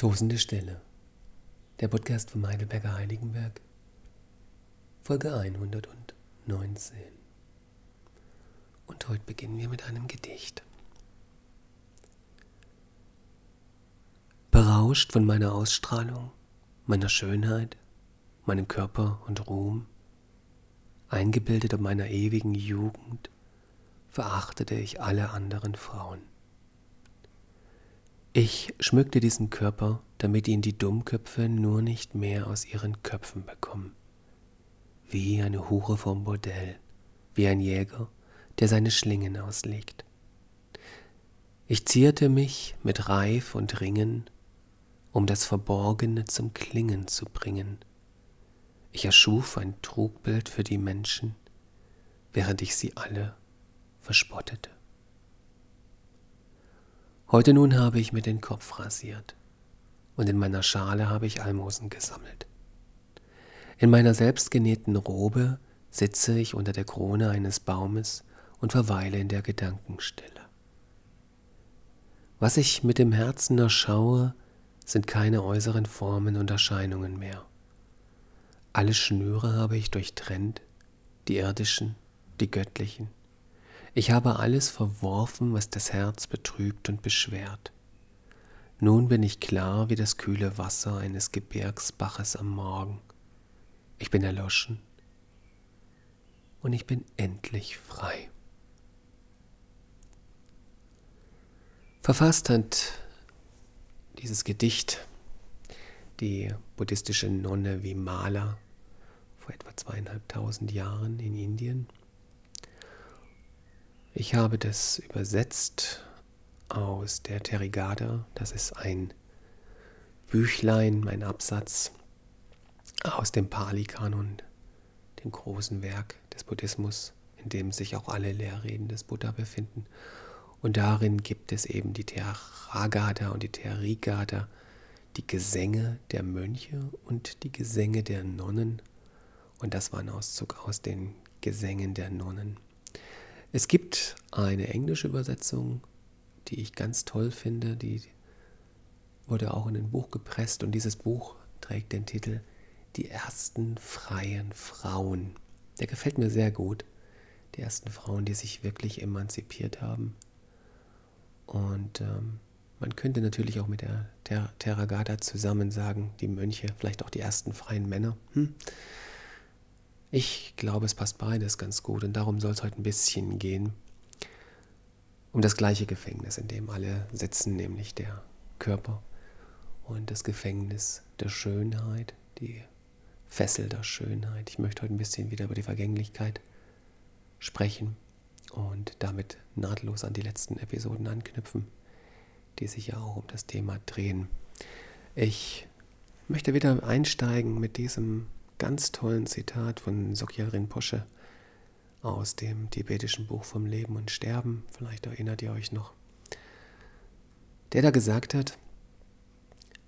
Tosende Stille. Der Podcast vom Heidelberger Heiligenberg. Folge 119. Und heute beginnen wir mit einem Gedicht. Berauscht von meiner Ausstrahlung, meiner Schönheit, meinem Körper und Ruhm, eingebildet um meiner ewigen Jugend, verachtete ich alle anderen Frauen. Ich schmückte diesen Körper, damit ihn die Dummköpfe nur nicht mehr aus ihren Köpfen bekommen. Wie eine Hure vom Bordell, wie ein Jäger, der seine Schlingen auslegt. Ich zierte mich mit Reif und Ringen, um das Verborgene zum Klingen zu bringen. Ich erschuf ein Trugbild für die Menschen, während ich sie alle verspottete. Heute nun habe ich mir den Kopf rasiert und in meiner Schale habe ich Almosen gesammelt. In meiner selbstgenähten Robe sitze ich unter der Krone eines Baumes und verweile in der Gedankenstille. Was ich mit dem Herzen erschaue, sind keine äußeren Formen und Erscheinungen mehr. Alle Schnüre habe ich durchtrennt, die irdischen, die göttlichen. Ich habe alles verworfen, was das Herz betrübt und beschwert. Nun bin ich klar wie das kühle Wasser eines Gebirgsbaches am Morgen. Ich bin erloschen und ich bin endlich frei. Verfasst hat dieses Gedicht die buddhistische Nonne Vimala vor etwa zweieinhalbtausend Jahren in Indien. Ich habe das übersetzt aus der Terigada. Das ist ein Büchlein, ein Absatz aus dem Pali-Kanon, dem großen Werk des Buddhismus, in dem sich auch alle Lehrreden des Buddha befinden. Und darin gibt es eben die Theragada und die Therigada, die Gesänge der Mönche und die Gesänge der Nonnen. Und das war ein Auszug aus den Gesängen der Nonnen. Es gibt eine englische Übersetzung, die ich ganz toll finde, die wurde auch in ein Buch gepresst und dieses Buch trägt den Titel Die ersten freien Frauen. Der gefällt mir sehr gut. Die ersten Frauen, die sich wirklich emanzipiert haben. Und ähm, man könnte natürlich auch mit der Ter Terragata zusammen sagen, die Mönche, vielleicht auch die ersten freien Männer. Hm? Ich glaube, es passt beides ganz gut und darum soll es heute ein bisschen gehen. Um das gleiche Gefängnis, in dem alle sitzen, nämlich der Körper und das Gefängnis der Schönheit, die Fessel der Schönheit. Ich möchte heute ein bisschen wieder über die Vergänglichkeit sprechen und damit nahtlos an die letzten Episoden anknüpfen, die sich ja auch um das Thema drehen. Ich möchte wieder einsteigen mit diesem ganz tollen Zitat von Sokyal Rinpoche aus dem tibetischen Buch vom Leben und Sterben. Vielleicht erinnert ihr euch noch. Der da gesagt hat,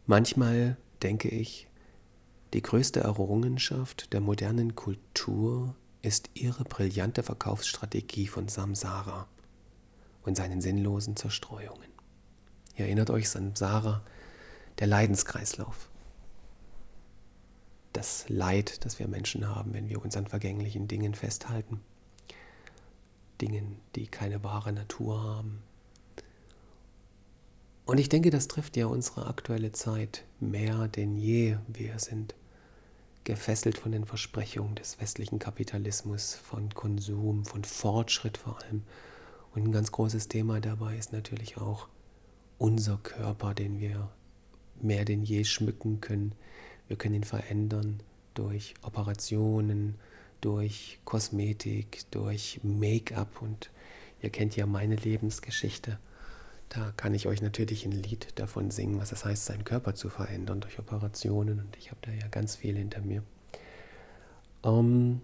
manchmal denke ich, die größte Errungenschaft der modernen Kultur ist ihre brillante Verkaufsstrategie von Samsara und seinen sinnlosen Zerstreuungen. Ihr erinnert euch Samsara, der Leidenskreislauf das Leid, das wir Menschen haben, wenn wir uns an vergänglichen Dingen festhalten. Dingen, die keine wahre Natur haben. Und ich denke, das trifft ja unsere aktuelle Zeit mehr denn je. Wir sind gefesselt von den Versprechungen des westlichen Kapitalismus, von Konsum, von Fortschritt vor allem. Und ein ganz großes Thema dabei ist natürlich auch unser Körper, den wir mehr denn je schmücken können, wir können ihn verändern durch Operationen, durch Kosmetik, durch Make-up und ihr kennt ja meine Lebensgeschichte. Da kann ich euch natürlich ein Lied davon singen, was es heißt, seinen Körper zu verändern durch Operationen und ich habe da ja ganz viel hinter mir. Ähm,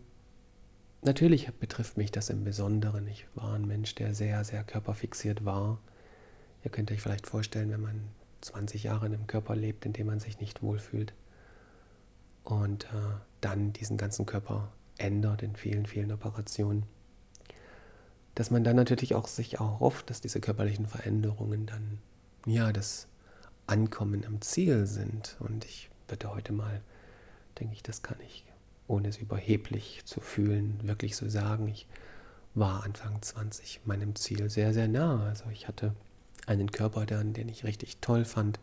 natürlich betrifft mich das im Besonderen. Ich war ein Mensch, der sehr, sehr körperfixiert war. Ihr könnt euch vielleicht vorstellen, wenn man 20 Jahre in einem Körper lebt, in dem man sich nicht wohlfühlt, und äh, dann diesen ganzen Körper ändert in vielen, vielen Operationen. Dass man dann natürlich auch sich auch hofft, dass diese körperlichen Veränderungen dann, ja, das Ankommen am Ziel sind. Und ich würde heute mal, denke ich, das kann ich, ohne es überheblich zu fühlen, wirklich so sagen. Ich war Anfang 20 meinem Ziel sehr, sehr nah. Also ich hatte einen Körper dann, den ich richtig toll fand.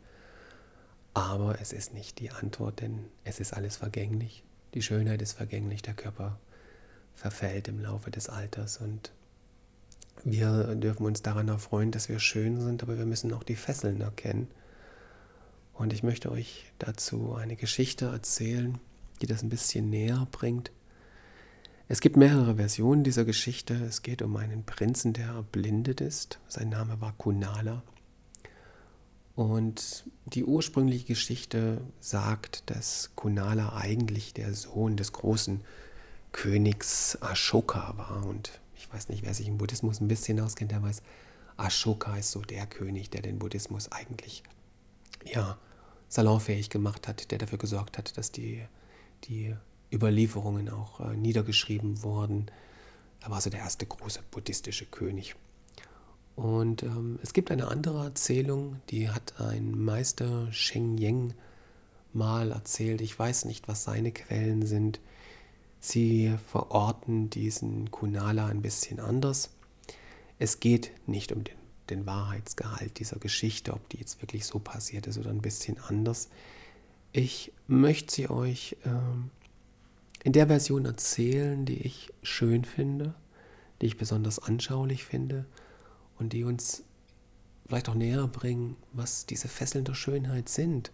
Aber es ist nicht die Antwort, denn es ist alles vergänglich. Die Schönheit ist vergänglich, der Körper verfällt im Laufe des Alters und wir dürfen uns daran erfreuen, dass wir schön sind, aber wir müssen auch die Fesseln erkennen. Und ich möchte euch dazu eine Geschichte erzählen, die das ein bisschen näher bringt. Es gibt mehrere Versionen dieser Geschichte. Es geht um einen Prinzen, der erblindet ist. Sein Name war Kunala. Und die ursprüngliche Geschichte sagt, dass Kunala eigentlich der Sohn des großen Königs Ashoka war. Und ich weiß nicht, wer sich im Buddhismus ein bisschen auskennt, der weiß, Ashoka ist so der König, der den Buddhismus eigentlich ja, salonfähig gemacht hat, der dafür gesorgt hat, dass die, die Überlieferungen auch äh, niedergeschrieben wurden. Er war so der erste große buddhistische König. Und ähm, es gibt eine andere Erzählung, die hat ein Meister Sheng Yang mal erzählt. Ich weiß nicht, was seine Quellen sind. Sie verorten diesen Kunala ein bisschen anders. Es geht nicht um den, den Wahrheitsgehalt dieser Geschichte, ob die jetzt wirklich so passiert ist oder ein bisschen anders. Ich möchte sie euch ähm, in der Version erzählen, die ich schön finde, die ich besonders anschaulich finde und die uns vielleicht auch näher bringen, was diese Fesseln der Schönheit sind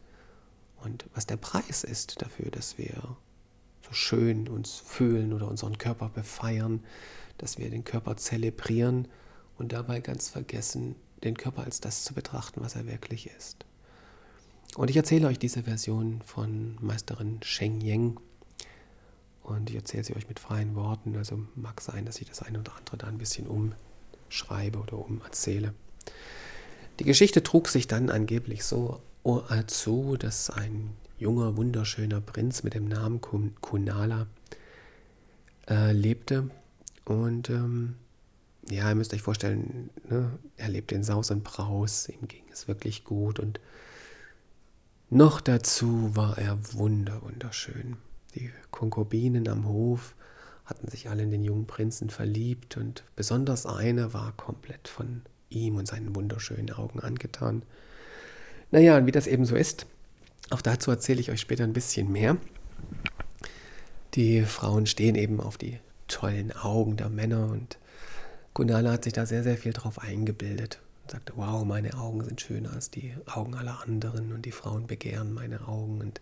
und was der Preis ist dafür, dass wir so schön uns fühlen oder unseren Körper befeiern, dass wir den Körper zelebrieren und dabei ganz vergessen, den Körper als das zu betrachten, was er wirklich ist. Und ich erzähle euch diese Version von Meisterin Sheng Yang, und ich erzähle sie euch mit freien Worten. Also mag sein, dass ich das eine oder andere da ein bisschen umschreibe oder umerzähle. Die Geschichte trug sich dann angeblich so zu, dass ein junger, wunderschöner Prinz mit dem Namen Kunala äh, lebte. Und ähm, ja, ihr müsst euch vorstellen, ne, er lebte in Saus und Braus, ihm ging es wirklich gut und noch dazu war er wunder, wunderschön. Die Konkubinen am Hof hatten sich alle in den jungen Prinzen verliebt und besonders eine war komplett von ihm und seinen wunderschönen Augen angetan. Naja, und wie das eben so ist, auch dazu erzähle ich euch später ein bisschen mehr. Die Frauen stehen eben auf die tollen Augen der Männer und Kunala hat sich da sehr, sehr viel drauf eingebildet und sagte, wow, meine Augen sind schöner als die Augen aller anderen und die Frauen begehren meine Augen und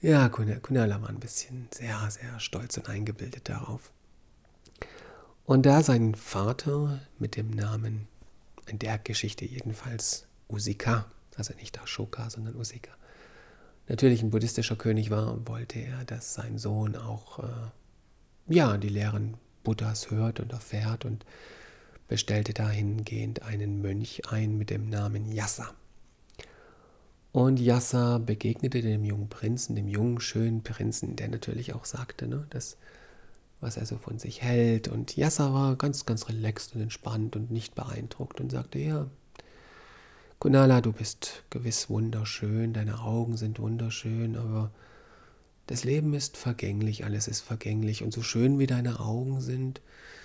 ja, Kunala war ein bisschen sehr, sehr stolz und eingebildet darauf. Und da sein Vater mit dem Namen, in der Geschichte jedenfalls Usika, also nicht Ashoka, sondern Usika, natürlich ein buddhistischer König war, wollte er, dass sein Sohn auch äh, ja, die Lehren Buddhas hört und erfährt und bestellte dahingehend einen Mönch ein mit dem Namen Yassa. Und Yassa begegnete dem jungen Prinzen, dem jungen, schönen Prinzen, der natürlich auch sagte, ne, das, was er so von sich hält. Und Yassa war ganz, ganz relaxed und entspannt und nicht beeindruckt und sagte, ja, Kunala, du bist gewiss wunderschön, deine Augen sind wunderschön, aber das Leben ist vergänglich, alles ist vergänglich. Und so schön wie deine Augen sind,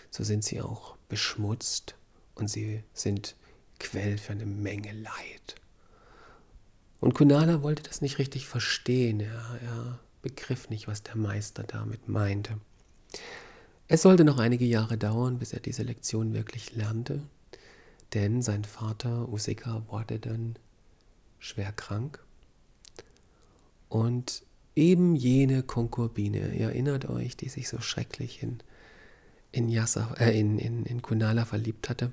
so sind sie auch beschmutzt und sie sind Quell für eine Menge Leid. Und Kunala wollte das nicht richtig verstehen. Er, er begriff nicht, was der Meister damit meinte. Es sollte noch einige Jahre dauern, bis er diese Lektion wirklich lernte, denn sein Vater Usika wurde dann schwer krank. Und eben jene Konkubine, ihr erinnert euch, die sich so schrecklich in, in, Yasa, äh, in, in, in Kunala verliebt hatte,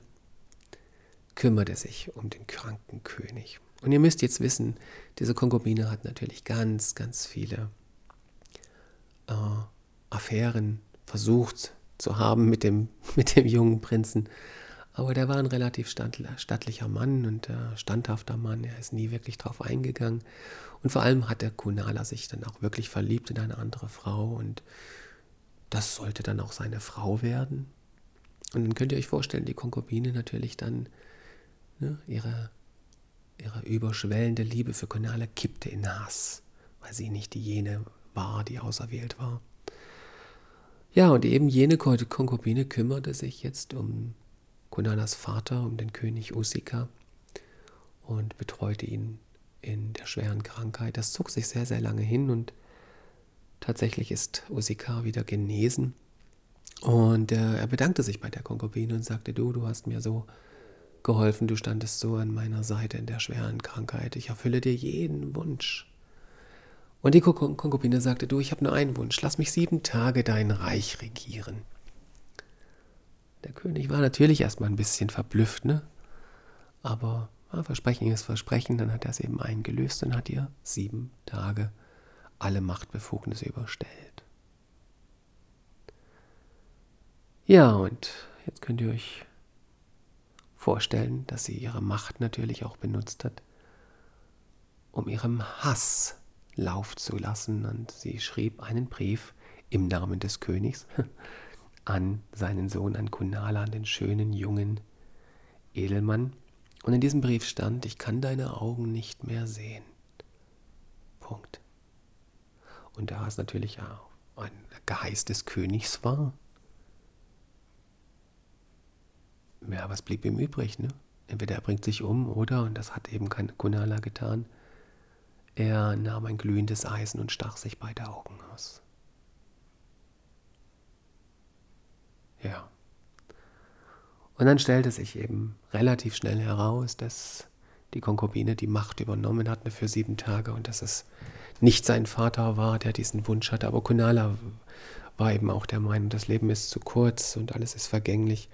kümmerte sich um den kranken König. Und ihr müsst jetzt wissen, diese Konkubine hat natürlich ganz, ganz viele äh, Affären versucht zu haben mit dem, mit dem jungen Prinzen. Aber der war ein relativ stattlicher Mann und äh, standhafter Mann. Er ist nie wirklich drauf eingegangen. Und vor allem hat der Kunala sich dann auch wirklich verliebt in eine andere Frau. Und das sollte dann auch seine Frau werden. Und dann könnt ihr euch vorstellen, die Konkubine natürlich dann ne, ihre ihre überschwellende Liebe für Kunala kippte in Hass, weil sie nicht die jene war, die auserwählt war. Ja, und eben jene Konkubine kümmerte sich jetzt um Kunalas Vater, um den König Usika und betreute ihn in der schweren Krankheit. Das zog sich sehr, sehr lange hin und tatsächlich ist Usika wieder genesen. Und äh, er bedankte sich bei der Konkubine und sagte, du, du hast mir so geholfen, du standest so an meiner Seite in der schweren Krankheit, ich erfülle dir jeden Wunsch. Und die Konkubine sagte, du, ich habe nur einen Wunsch, lass mich sieben Tage dein Reich regieren. Der König war natürlich erstmal ein bisschen verblüfft, ne? Aber ja, Versprechen ist Versprechen, dann hat er es eben eingelöst und hat ihr sieben Tage alle Machtbefugnisse überstellt. Ja, und jetzt könnt ihr euch vorstellen, dass sie ihre Macht natürlich auch benutzt hat, um ihrem Hass Lauf zu lassen. Und sie schrieb einen Brief im Namen des Königs an seinen Sohn, an Kunala, an den schönen jungen Edelmann. Und in diesem Brief stand, ich kann deine Augen nicht mehr sehen. Punkt. Und da es natürlich ein Geheiß des Königs war, ja, was blieb ihm übrig? Ne? Entweder er bringt sich um oder, und das hat eben Kunala getan, er nahm ein glühendes Eisen und stach sich beide Augen aus. Ja. Und dann stellte sich eben relativ schnell heraus, dass die Konkubine die Macht übernommen hatte für sieben Tage und dass es nicht sein Vater war, der diesen Wunsch hatte. Aber Kunala war eben auch der Meinung, das Leben ist zu kurz und alles ist vergänglich.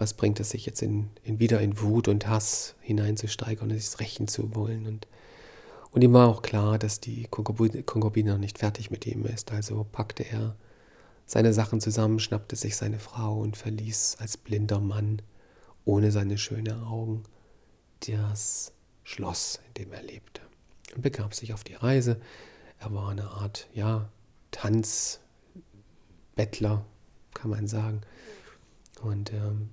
Was bringt es sich jetzt in, in wieder in Wut und Hass hineinzusteigern und es rächen zu wollen? Und und ihm war auch klar, dass die Konkubine noch nicht fertig mit ihm ist, also packte er seine Sachen zusammen, schnappte sich seine Frau und verließ als blinder Mann ohne seine schönen Augen das Schloss, in dem er lebte und begab sich auf die Reise. Er war eine Art, ja, Tanzbettler, kann man sagen. Und ähm,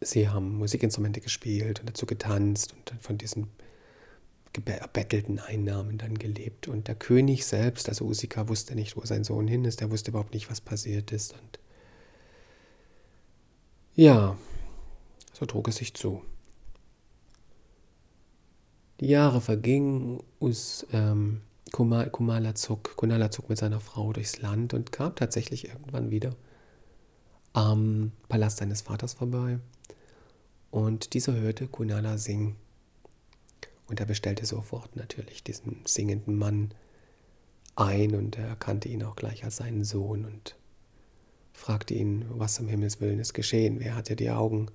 sie haben Musikinstrumente gespielt und dazu getanzt und von diesen erbettelten Einnahmen dann gelebt. Und der König selbst, also Usika, wusste nicht, wo sein Sohn hin ist, er wusste überhaupt nicht, was passiert ist. Und ja, so trug es sich zu. Die Jahre vergingen, Us, ähm, Kumala zog, Kunala zog mit seiner Frau durchs Land und kam tatsächlich irgendwann wieder am Palast seines Vaters vorbei. Und dieser hörte Kunala singen. Und er bestellte sofort natürlich diesen singenden Mann ein und er erkannte ihn auch gleich als seinen Sohn und fragte ihn, was um Himmels Willen ist geschehen, wer hat dir die Augen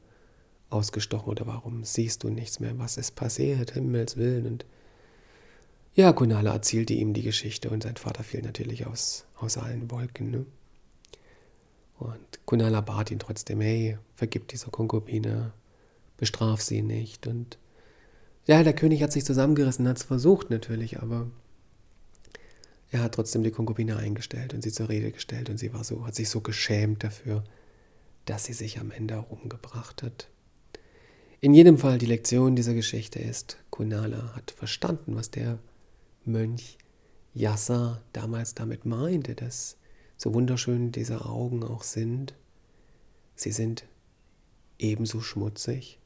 ausgestochen oder warum siehst du nichts mehr, was ist passiert, Himmels Willen und ja, Kunala erzählte ihm die Geschichte und sein Vater fiel natürlich aus, aus allen Wolken. Ne? Und Kunala bat ihn trotzdem, hey, vergib dieser Konkubine, bestraf sie nicht. Und ja, der König hat sich zusammengerissen, hat es versucht natürlich, aber er hat trotzdem die Konkubine eingestellt und sie zur Rede gestellt und sie war so, hat sich so geschämt dafür, dass sie sich am Ende auch umgebracht hat. In jedem Fall die Lektion dieser Geschichte ist, Kunala hat verstanden, was der Mönch Yassa damals damit meinte, dass so wunderschön diese Augen auch sind, sie sind ebenso schmutzig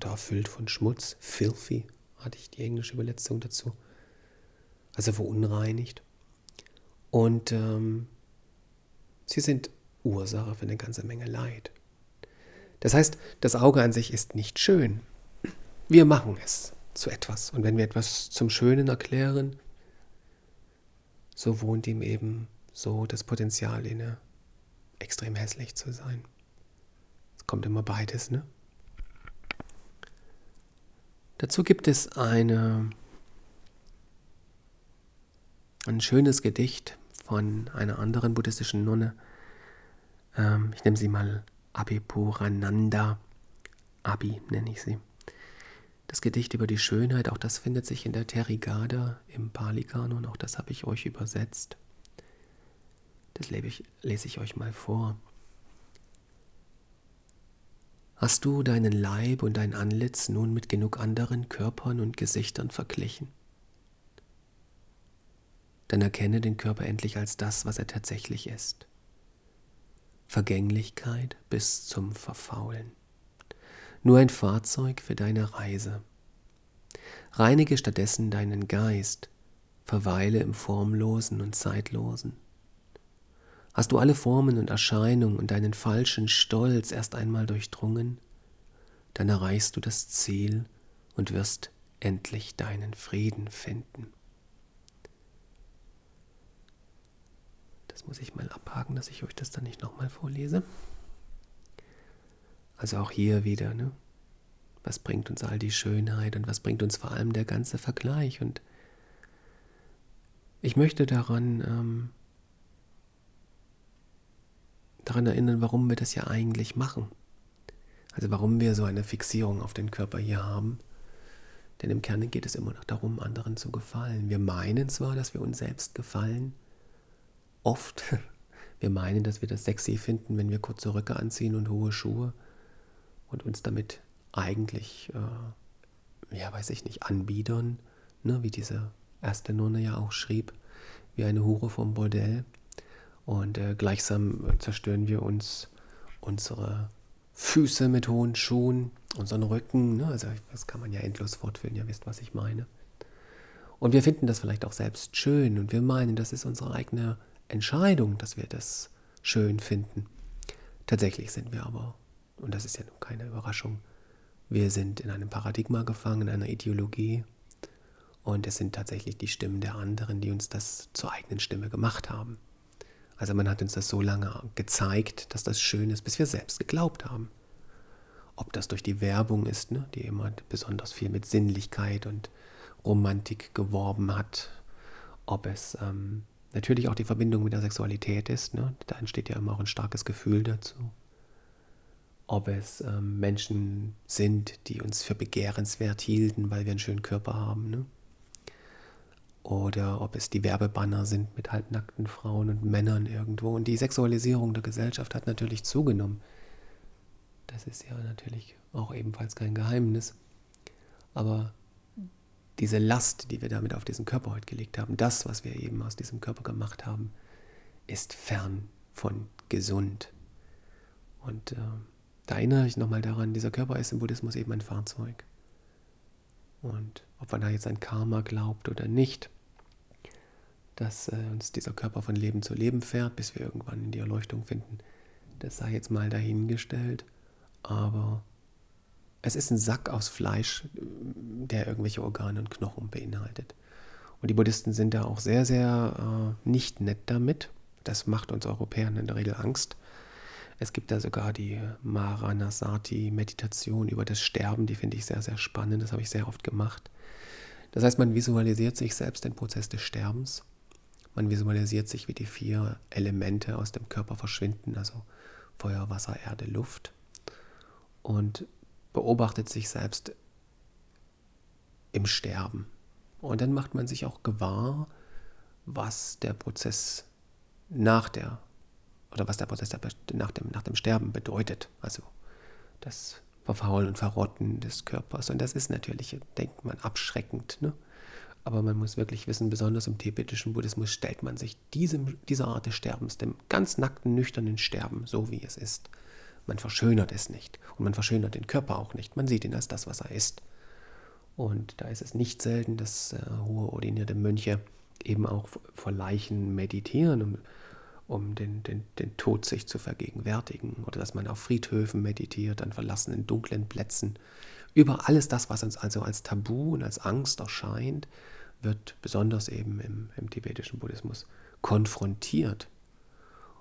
oder erfüllt von Schmutz, filthy, hatte ich die englische Übersetzung dazu, also verunreinigt. Und ähm, sie sind Ursache für eine ganze Menge Leid. Das heißt, das Auge an sich ist nicht schön. Wir machen es zu etwas. Und wenn wir etwas zum Schönen erklären, so wohnt ihm eben so das Potenzial inne, extrem hässlich zu sein. Es kommt immer beides, ne? Dazu gibt es eine, ein schönes Gedicht von einer anderen buddhistischen Nonne. Ähm, ich nenne sie mal Abhipurananda. Abi nenne ich sie. Das Gedicht über die Schönheit, auch das findet sich in der Terigada im Pali-Kanon, auch das habe ich euch übersetzt. Das lese ich, lese ich euch mal vor. Hast du deinen Leib und dein Antlitz nun mit genug anderen Körpern und Gesichtern verglichen? Dann erkenne den Körper endlich als das, was er tatsächlich ist. Vergänglichkeit bis zum Verfaulen. Nur ein Fahrzeug für deine Reise. Reinige stattdessen deinen Geist, verweile im Formlosen und Zeitlosen. Hast du alle Formen und Erscheinungen und deinen falschen Stolz erst einmal durchdrungen, dann erreichst du das Ziel und wirst endlich deinen Frieden finden. Das muss ich mal abhaken, dass ich euch das dann nicht nochmal vorlese. Also auch hier wieder, ne? Was bringt uns all die Schönheit und was bringt uns vor allem der ganze Vergleich? Und ich möchte daran ähm, daran erinnern, warum wir das ja eigentlich machen. Also warum wir so eine Fixierung auf den Körper hier haben. Denn im Kern geht es immer noch darum, anderen zu gefallen. Wir meinen zwar, dass wir uns selbst gefallen, oft. Wir meinen, dass wir das sexy finden, wenn wir kurze Röcke anziehen und hohe Schuhe und uns damit eigentlich, äh, ja, weiß ich nicht, anbiedern, ne, wie diese erste Nonne ja auch schrieb, wie eine Hure vom Bordell. Und äh, gleichsam zerstören wir uns unsere Füße mit hohen Schuhen, unseren Rücken. Ne? Also das kann man ja endlos fortführen, ihr wisst, was ich meine. Und wir finden das vielleicht auch selbst schön und wir meinen, das ist unsere eigene Entscheidung, dass wir das schön finden. Tatsächlich sind wir aber, und das ist ja nun keine Überraschung, wir sind in einem Paradigma gefangen, in einer Ideologie. Und es sind tatsächlich die Stimmen der anderen, die uns das zur eigenen Stimme gemacht haben. Also man hat uns das so lange gezeigt, dass das schön ist, bis wir selbst geglaubt haben. Ob das durch die Werbung ist, ne, die immer besonders viel mit Sinnlichkeit und Romantik geworben hat, ob es ähm, natürlich auch die Verbindung mit der Sexualität ist, ne, da entsteht ja immer auch ein starkes Gefühl dazu. Ob es ähm, Menschen sind, die uns für begehrenswert hielten, weil wir einen schönen Körper haben. Ne? Oder ob es die Werbebanner sind mit halbnackten Frauen und Männern irgendwo. Und die Sexualisierung der Gesellschaft hat natürlich zugenommen. Das ist ja natürlich auch ebenfalls kein Geheimnis. Aber diese Last, die wir damit auf diesen Körper heute gelegt haben, das, was wir eben aus diesem Körper gemacht haben, ist fern von gesund. Und äh, da erinnere ich nochmal daran, dieser Körper ist im Buddhismus eben ein Fahrzeug. Und ob man da jetzt an Karma glaubt oder nicht, dass äh, uns dieser Körper von Leben zu Leben fährt, bis wir irgendwann in die Erleuchtung finden, das sei jetzt mal dahingestellt. Aber es ist ein Sack aus Fleisch, der irgendwelche Organe und Knochen beinhaltet. Und die Buddhisten sind da auch sehr, sehr äh, nicht nett damit. Das macht uns Europäern in der Regel Angst. Es gibt da sogar die Maranasati-Meditation über das Sterben, die finde ich sehr, sehr spannend. Das habe ich sehr oft gemacht. Das heißt, man visualisiert sich selbst den Prozess des Sterbens. Man visualisiert sich, wie die vier Elemente aus dem Körper verschwinden, also Feuer, Wasser, Erde, Luft. Und beobachtet sich selbst im Sterben. Und dann macht man sich auch gewahr, was der Prozess nach der oder was der Prozess nach dem, nach dem Sterben bedeutet. Also das Verfaulen und Verrotten des Körpers. Und das ist natürlich, denkt man, abschreckend. Ne? Aber man muss wirklich wissen, besonders im tibetischen Buddhismus stellt man sich diesem, dieser Art des Sterbens, dem ganz nackten, nüchternen Sterben, so wie es ist. Man verschönert es nicht. Und man verschönert den Körper auch nicht. Man sieht ihn als das, was er ist. Und da ist es nicht selten, dass äh, hohe ordinierte Mönche eben auch vor Leichen meditieren, um um den, den, den Tod sich zu vergegenwärtigen. Oder dass man auf Friedhöfen meditiert, an verlassenen dunklen Plätzen. Über alles das, was uns also als Tabu und als Angst erscheint, wird besonders eben im, im tibetischen Buddhismus konfrontiert.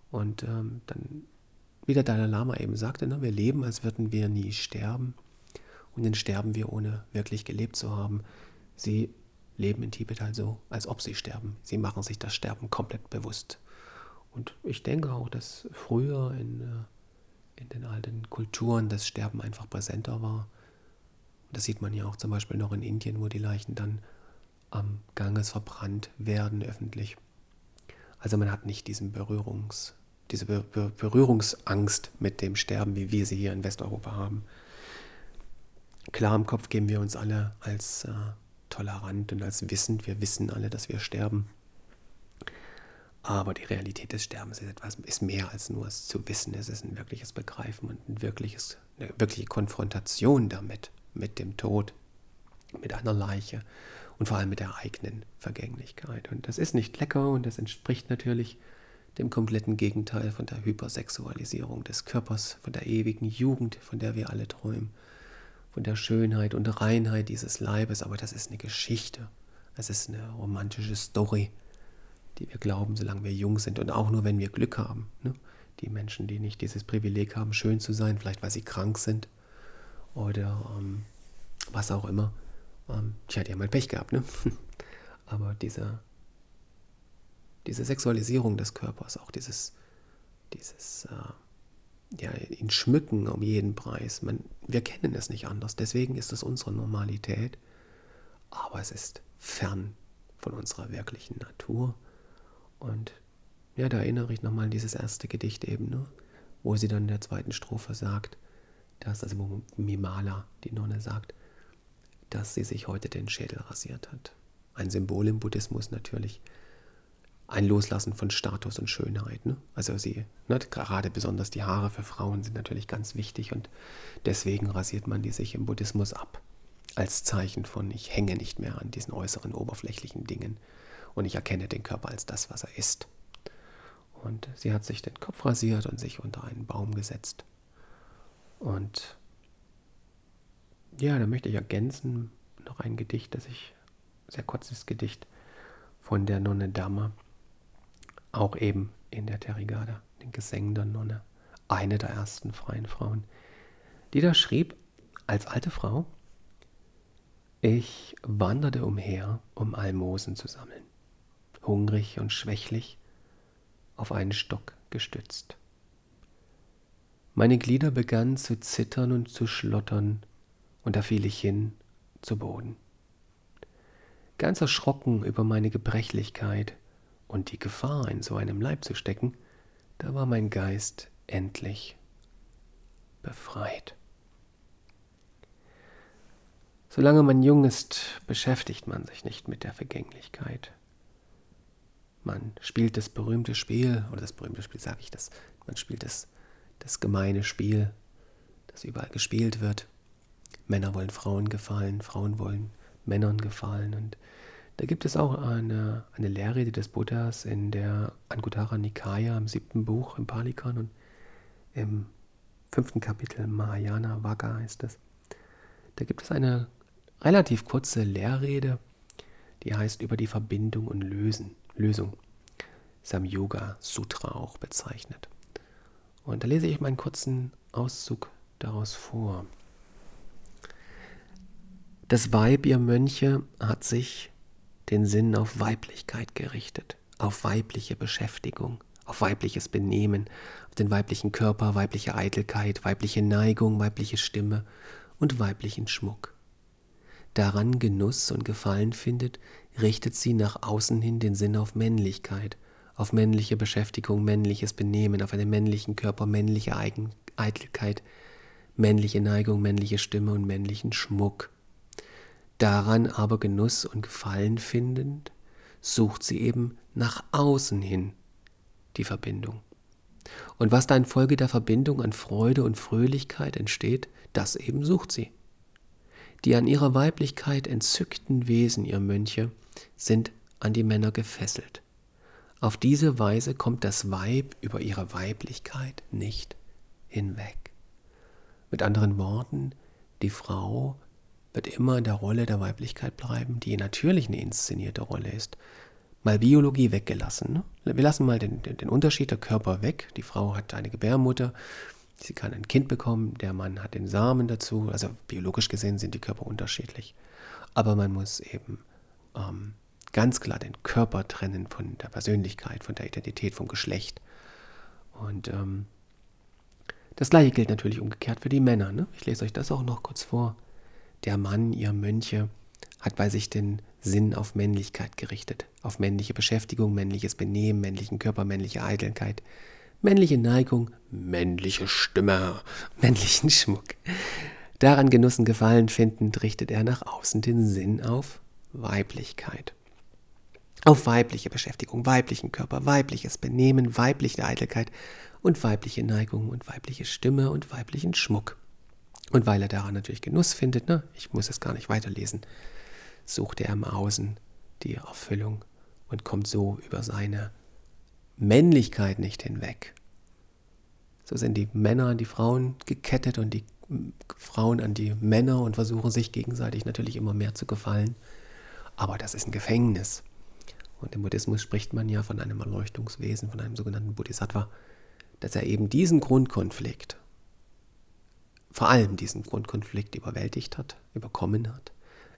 Und ähm, dann, wie der Dalai Lama eben sagte, ne, wir leben, als würden wir nie sterben. Und dann sterben wir, ohne wirklich gelebt zu haben. Sie leben in Tibet also, als ob sie sterben. Sie machen sich das Sterben komplett bewusst. Und ich denke auch, dass früher in, äh, in den alten Kulturen das Sterben einfach präsenter war. Das sieht man ja auch zum Beispiel noch in Indien, wo die Leichen dann am Ganges verbrannt werden öffentlich. Also man hat nicht diesen Berührungs, diese Berührungsangst mit dem Sterben, wie wir sie hier in Westeuropa haben. Klar im Kopf geben wir uns alle als äh, tolerant und als wissend. Wir wissen alle, dass wir sterben. Aber die Realität des Sterbens ist etwas, ist mehr als nur es zu wissen. Es ist ein wirkliches Begreifen und ein wirkliches, eine wirkliche Konfrontation damit, mit dem Tod, mit einer Leiche und vor allem mit der eigenen Vergänglichkeit. Und das ist nicht lecker und das entspricht natürlich dem kompletten Gegenteil von der Hypersexualisierung des Körpers, von der ewigen Jugend, von der wir alle träumen, von der Schönheit und Reinheit dieses Leibes. Aber das ist eine Geschichte. Es ist eine romantische Story die wir glauben, solange wir jung sind und auch nur, wenn wir Glück haben. Ne? Die Menschen, die nicht dieses Privileg haben, schön zu sein, vielleicht weil sie krank sind oder ähm, was auch immer. Ähm, tja, die haben halt Pech gehabt, ne? Aber diese, diese Sexualisierung des Körpers, auch dieses, dieses äh, ja, ihn schmücken um jeden Preis, man, wir kennen es nicht anders. Deswegen ist es unsere Normalität, aber es ist fern von unserer wirklichen Natur und ja, da erinnere ich nochmal an dieses erste Gedicht eben, ne? wo sie dann in der zweiten Strophe sagt, dass, also wo Mimala, die Nonne, sagt, dass sie sich heute den Schädel rasiert hat. Ein Symbol im Buddhismus natürlich. Ein Loslassen von Status und Schönheit. Ne? Also sie, ne, gerade besonders die Haare für Frauen sind natürlich ganz wichtig und deswegen rasiert man die sich im Buddhismus ab. Als Zeichen von, ich hänge nicht mehr an diesen äußeren oberflächlichen Dingen und ich erkenne den Körper als das, was er ist. Und sie hat sich den Kopf rasiert und sich unter einen Baum gesetzt. Und ja, da möchte ich ergänzen noch ein Gedicht, das ich, sehr kurzes Gedicht von der Nonne Dhamma, auch eben in der Terigada, den Gesängen der Nonne, eine der ersten freien Frauen, die da schrieb, als alte Frau, ich wanderte umher, um Almosen zu sammeln hungrig und schwächlich, auf einen Stock gestützt. Meine Glieder begannen zu zittern und zu schlottern, und da fiel ich hin zu Boden. Ganz erschrocken über meine Gebrechlichkeit und die Gefahr, in so einem Leib zu stecken, da war mein Geist endlich befreit. Solange man jung ist, beschäftigt man sich nicht mit der Vergänglichkeit. Man spielt das berühmte Spiel, oder das berühmte Spiel sage ich das, man spielt das, das gemeine Spiel, das überall gespielt wird. Männer wollen Frauen gefallen, Frauen wollen Männern gefallen. Und da gibt es auch eine, eine Lehrrede des Buddhas in der Anguttara Nikaya im siebten Buch im Pali und im fünften Kapitel Mahayana Vagga heißt es. Da gibt es eine relativ kurze Lehrrede, die heißt über die Verbindung und Lösen. Lösung, Samyoga Sutra auch bezeichnet. Und da lese ich mal einen kurzen Auszug daraus vor. Das Weib, ihr Mönche, hat sich den Sinn auf Weiblichkeit gerichtet, auf weibliche Beschäftigung, auf weibliches Benehmen, auf den weiblichen Körper, weibliche Eitelkeit, weibliche Neigung, weibliche Stimme und weiblichen Schmuck. Daran Genuss und Gefallen findet, richtet sie nach außen hin den Sinn auf Männlichkeit, auf männliche Beschäftigung, männliches Benehmen, auf einen männlichen Körper, männliche Eigen Eitelkeit, männliche Neigung, männliche Stimme und männlichen Schmuck. Daran aber Genuss und Gefallen findend, sucht sie eben nach außen hin die Verbindung. Und was da in Folge der Verbindung an Freude und Fröhlichkeit entsteht, das eben sucht sie. Die an ihrer Weiblichkeit entzückten Wesen, ihr Mönche, sind an die Männer gefesselt. Auf diese Weise kommt das Weib über ihre Weiblichkeit nicht hinweg. Mit anderen Worten, die Frau wird immer in der Rolle der Weiblichkeit bleiben, die natürlich eine inszenierte Rolle ist. Mal Biologie weggelassen. Ne? Wir lassen mal den, den, den Unterschied der Körper weg. Die Frau hat eine Gebärmutter, sie kann ein Kind bekommen, der Mann hat den Samen dazu. Also biologisch gesehen sind die Körper unterschiedlich. Aber man muss eben ähm, ganz klar den Körper trennen von der Persönlichkeit, von der Identität, vom Geschlecht. Und ähm, das gleiche gilt natürlich umgekehrt für die Männer. Ne? Ich lese euch das auch noch kurz vor. Der Mann, ihr Mönche, hat bei sich den Sinn auf Männlichkeit gerichtet, auf männliche Beschäftigung, männliches Benehmen, männlichen Körper, männliche Eitelkeit, männliche Neigung, männliche Stimme, männlichen Schmuck. Daran Genussen Gefallen findend richtet er nach außen den Sinn auf Weiblichkeit. Auf weibliche Beschäftigung, weiblichen Körper, weibliches Benehmen, weibliche Eitelkeit und weibliche Neigung und weibliche Stimme und weiblichen Schmuck. Und weil er daran natürlich Genuss findet, ne, ich muss es gar nicht weiterlesen, sucht er im Außen die Erfüllung und kommt so über seine Männlichkeit nicht hinweg. So sind die Männer an die Frauen gekettet und die Frauen an die Männer und versuchen sich gegenseitig natürlich immer mehr zu gefallen. Aber das ist ein Gefängnis. Und im Buddhismus spricht man ja von einem Erleuchtungswesen, von einem sogenannten Bodhisattva, dass er eben diesen Grundkonflikt, vor allem diesen Grundkonflikt überwältigt hat, überkommen hat.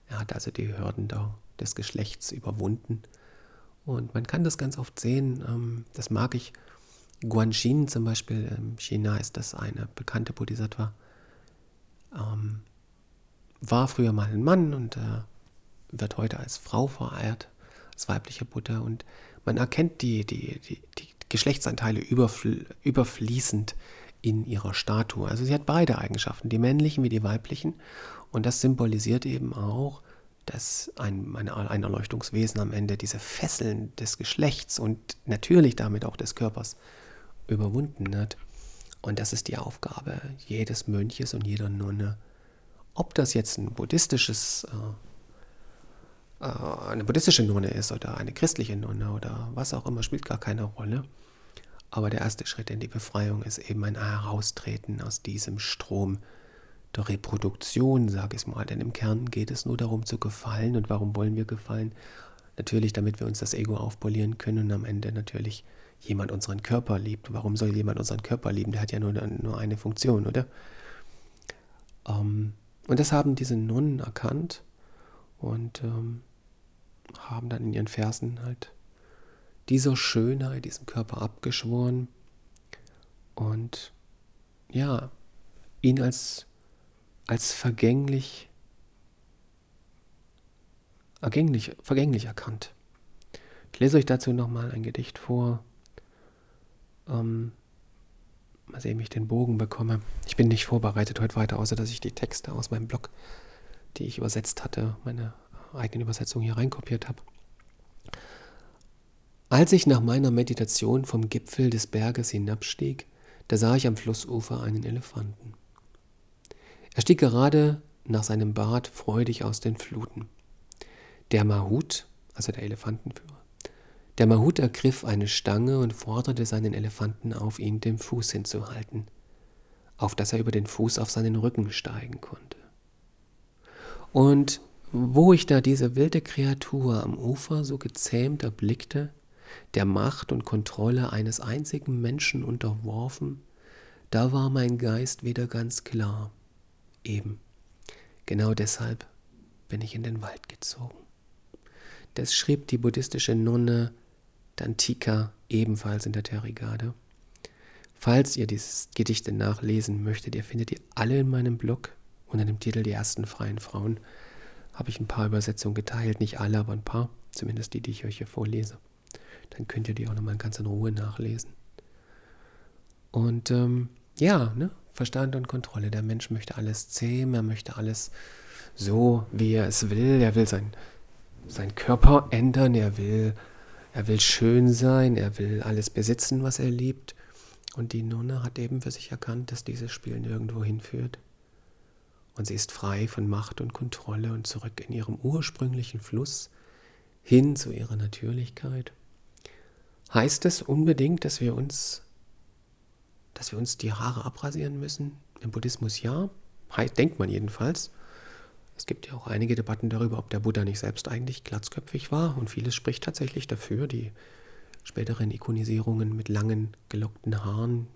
Er hat also die Hürden des Geschlechts überwunden. Und man kann das ganz oft sehen, ähm, das mag ich. Guanxin zum Beispiel, in China ist das eine bekannte Bodhisattva, ähm, war früher mal ein Mann und äh, wird heute als Frau verehrt, als weibliche Buddha. Und man erkennt die, die, die, die Geschlechtsanteile überfl überfließend in ihrer Statue. Also sie hat beide Eigenschaften, die männlichen wie die weiblichen. Und das symbolisiert eben auch, dass ein, ein, Erleuchtungswesen am Ende diese Fesseln des Geschlechts und natürlich damit auch des Körpers überwunden hat. Und das ist die Aufgabe jedes Mönches und jeder Nonne. Ob das jetzt ein buddhistisches, äh, äh, eine buddhistische Nonne ist oder eine christliche Nonne oder was auch immer, spielt gar keine Rolle. Aber der erste Schritt in die Befreiung ist eben ein Heraustreten aus diesem Strom der Reproduktion, sage ich mal. Denn im Kern geht es nur darum zu gefallen. Und warum wollen wir gefallen? Natürlich, damit wir uns das Ego aufpolieren können und am Ende natürlich jemand unseren Körper liebt. Warum soll jemand unseren Körper lieben? Der hat ja nur, nur eine Funktion, oder? Ähm, und das haben diese Nonnen erkannt und ähm, haben dann in ihren Versen halt dieser Schönheit, diesem Körper abgeschworen und ja, ihn als, als vergänglich, vergänglich, vergänglich erkannt. Ich lese euch dazu nochmal ein Gedicht vor, ähm, mal sehen, wie ich den Bogen bekomme. Ich bin nicht vorbereitet heute weiter, außer dass ich die Texte aus meinem Blog, die ich übersetzt hatte, meine eigene Übersetzung hier reinkopiert habe. Als ich nach meiner Meditation vom Gipfel des Berges hinabstieg, da sah ich am Flussufer einen Elefanten. Er stieg gerade nach seinem Bad freudig aus den Fluten. Der Mahut, also der Elefantenführer, der Mahut ergriff eine Stange und forderte seinen Elefanten auf, ihn dem Fuß hinzuhalten, auf dass er über den Fuß auf seinen Rücken steigen konnte. Und wo ich da diese wilde Kreatur am Ufer so gezähmt erblickte, der Macht und Kontrolle eines einzigen Menschen unterworfen, da war mein Geist wieder ganz klar. Eben. Genau deshalb bin ich in den Wald gezogen. Das schrieb die buddhistische Nonne Dantika ebenfalls in der Terrigade. Falls ihr dieses Gedichte nachlesen möchtet, ihr findet die alle in meinem Blog unter dem Titel Die ersten freien Frauen. Habe ich ein paar Übersetzungen geteilt, nicht alle, aber ein paar, zumindest die, die ich euch hier vorlese. Dann könnt ihr die auch nochmal ganz in Ruhe nachlesen. Und ähm, ja, ne? Verstand und Kontrolle. Der Mensch möchte alles zähmen, er möchte alles so, wie er es will. Er will sein, seinen Körper ändern, er will er will schön sein, er will alles besitzen, was er liebt. Und die Nonne hat eben für sich erkannt, dass dieses Spiel nirgendwo hinführt. Und sie ist frei von Macht und Kontrolle und zurück in ihrem ursprünglichen Fluss hin zu ihrer Natürlichkeit. Heißt es unbedingt, dass wir uns, dass wir uns die Haare abrasieren müssen? Im Buddhismus ja, denkt man jedenfalls. Es gibt ja auch einige Debatten darüber, ob der Buddha nicht selbst eigentlich glatzköpfig war und vieles spricht tatsächlich dafür. Die späteren Ikonisierungen mit langen, gelockten Haaren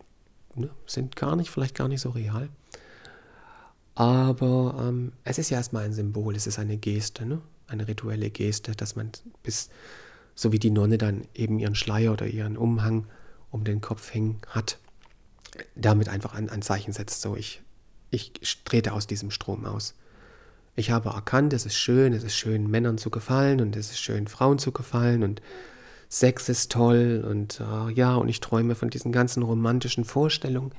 ne, sind gar nicht, vielleicht gar nicht so real. Aber ähm, es ist ja erstmal ein Symbol, es ist eine Geste, ne? eine rituelle Geste, dass man bis, so wie die Nonne dann eben ihren Schleier oder ihren Umhang um den Kopf hängen hat, damit einfach ein, ein Zeichen setzt, so ich, ich trete aus diesem Strom aus. Ich habe erkannt, es ist schön, es ist schön, Männern zu gefallen und es ist schön, Frauen zu gefallen und Sex ist toll und äh, ja, und ich träume von diesen ganzen romantischen Vorstellungen,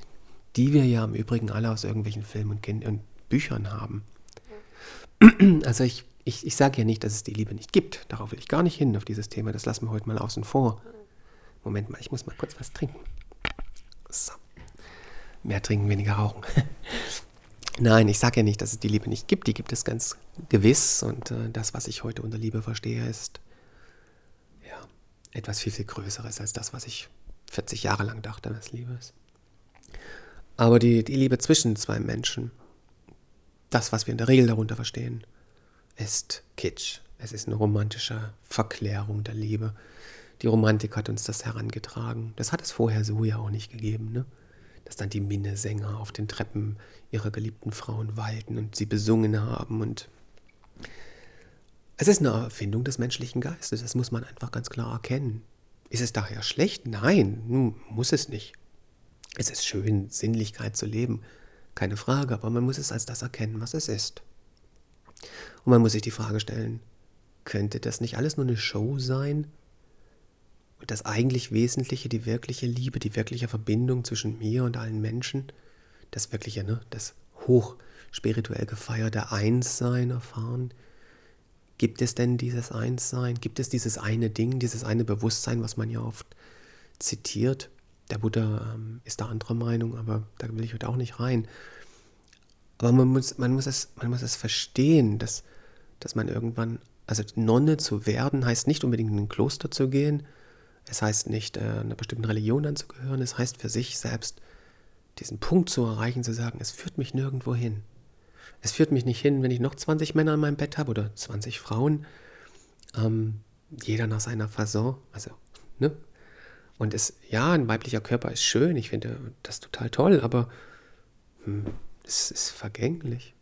die wir ja im Übrigen alle aus irgendwelchen Filmen und, kind und Büchern haben. Also ich, ich, ich sage ja nicht, dass es die Liebe nicht gibt. Darauf will ich gar nicht hin, auf dieses Thema. Das lassen wir heute mal außen vor. Moment mal, ich muss mal kurz was trinken. So. Mehr trinken, weniger rauchen. Nein, ich sage ja nicht, dass es die Liebe nicht gibt. Die gibt es ganz gewiss. Und äh, das, was ich heute unter Liebe verstehe, ist ja, etwas viel, viel Größeres als das, was ich 40 Jahre lang dachte, was Liebe ist. Aber die, die Liebe zwischen zwei Menschen, das, was wir in der Regel darunter verstehen, ist Kitsch. Es ist eine romantische Verklärung der Liebe. Die Romantik hat uns das herangetragen. Das hat es vorher so ja auch nicht gegeben, ne? Dass dann die Minnesänger auf den Treppen ihrer geliebten Frauen walten und sie besungen haben und es ist eine Erfindung des menschlichen Geistes, das muss man einfach ganz klar erkennen. Ist es daher schlecht? Nein, muss es nicht. Es ist schön, Sinnlichkeit zu leben, keine Frage, aber man muss es als das erkennen, was es ist. Und man muss sich die Frage stellen, könnte das nicht alles nur eine Show sein? Das eigentlich Wesentliche, die wirkliche Liebe, die wirkliche Verbindung zwischen mir und allen Menschen, das wirkliche, ne, das hoch spirituell gefeierte Einssein erfahren? Gibt es denn dieses Einssein? Gibt es dieses eine Ding, dieses eine Bewusstsein, was man ja oft zitiert? Der Buddha ähm, ist da anderer Meinung, aber da will ich heute auch nicht rein. Aber man muss, man muss, es, man muss es verstehen, dass, dass man irgendwann, also Nonne zu werden, heißt nicht unbedingt in ein Kloster zu gehen, es heißt nicht äh, einer bestimmten Religion anzugehören, es heißt für sich selbst diesen Punkt zu erreichen, zu sagen, es führt mich nirgendwo hin. Es führt mich nicht hin, wenn ich noch 20 Männer in meinem Bett habe oder 20 Frauen, ähm, jeder nach seiner Fasson, also, ne? Und es, ja, ein weiblicher Körper ist schön, ich finde das total toll, aber hm, es ist vergänglich.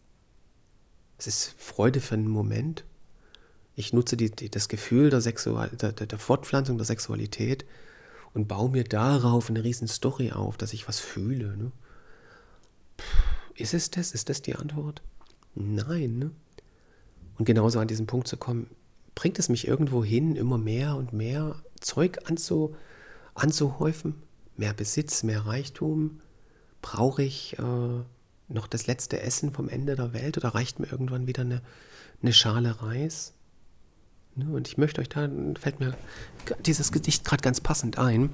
Es ist Freude für einen Moment. Ich nutze die, die, das Gefühl der, Sexual, der, der, Fortpflanzung der Sexualität und baue mir darauf eine riesen Story auf, dass ich was fühle. Ne? Ist es das? Ist das die Antwort? Nein. Ne? Und genauso an diesen Punkt zu kommen, bringt es mich irgendwo hin, immer mehr und mehr Zeug anzu, anzuhäufen? Mehr Besitz, mehr Reichtum? Brauche ich äh, noch das letzte Essen vom Ende der Welt oder reicht mir irgendwann wieder eine, eine Schale Reis? Ne, und ich möchte euch da, fällt mir dieses Gedicht gerade ganz passend ein.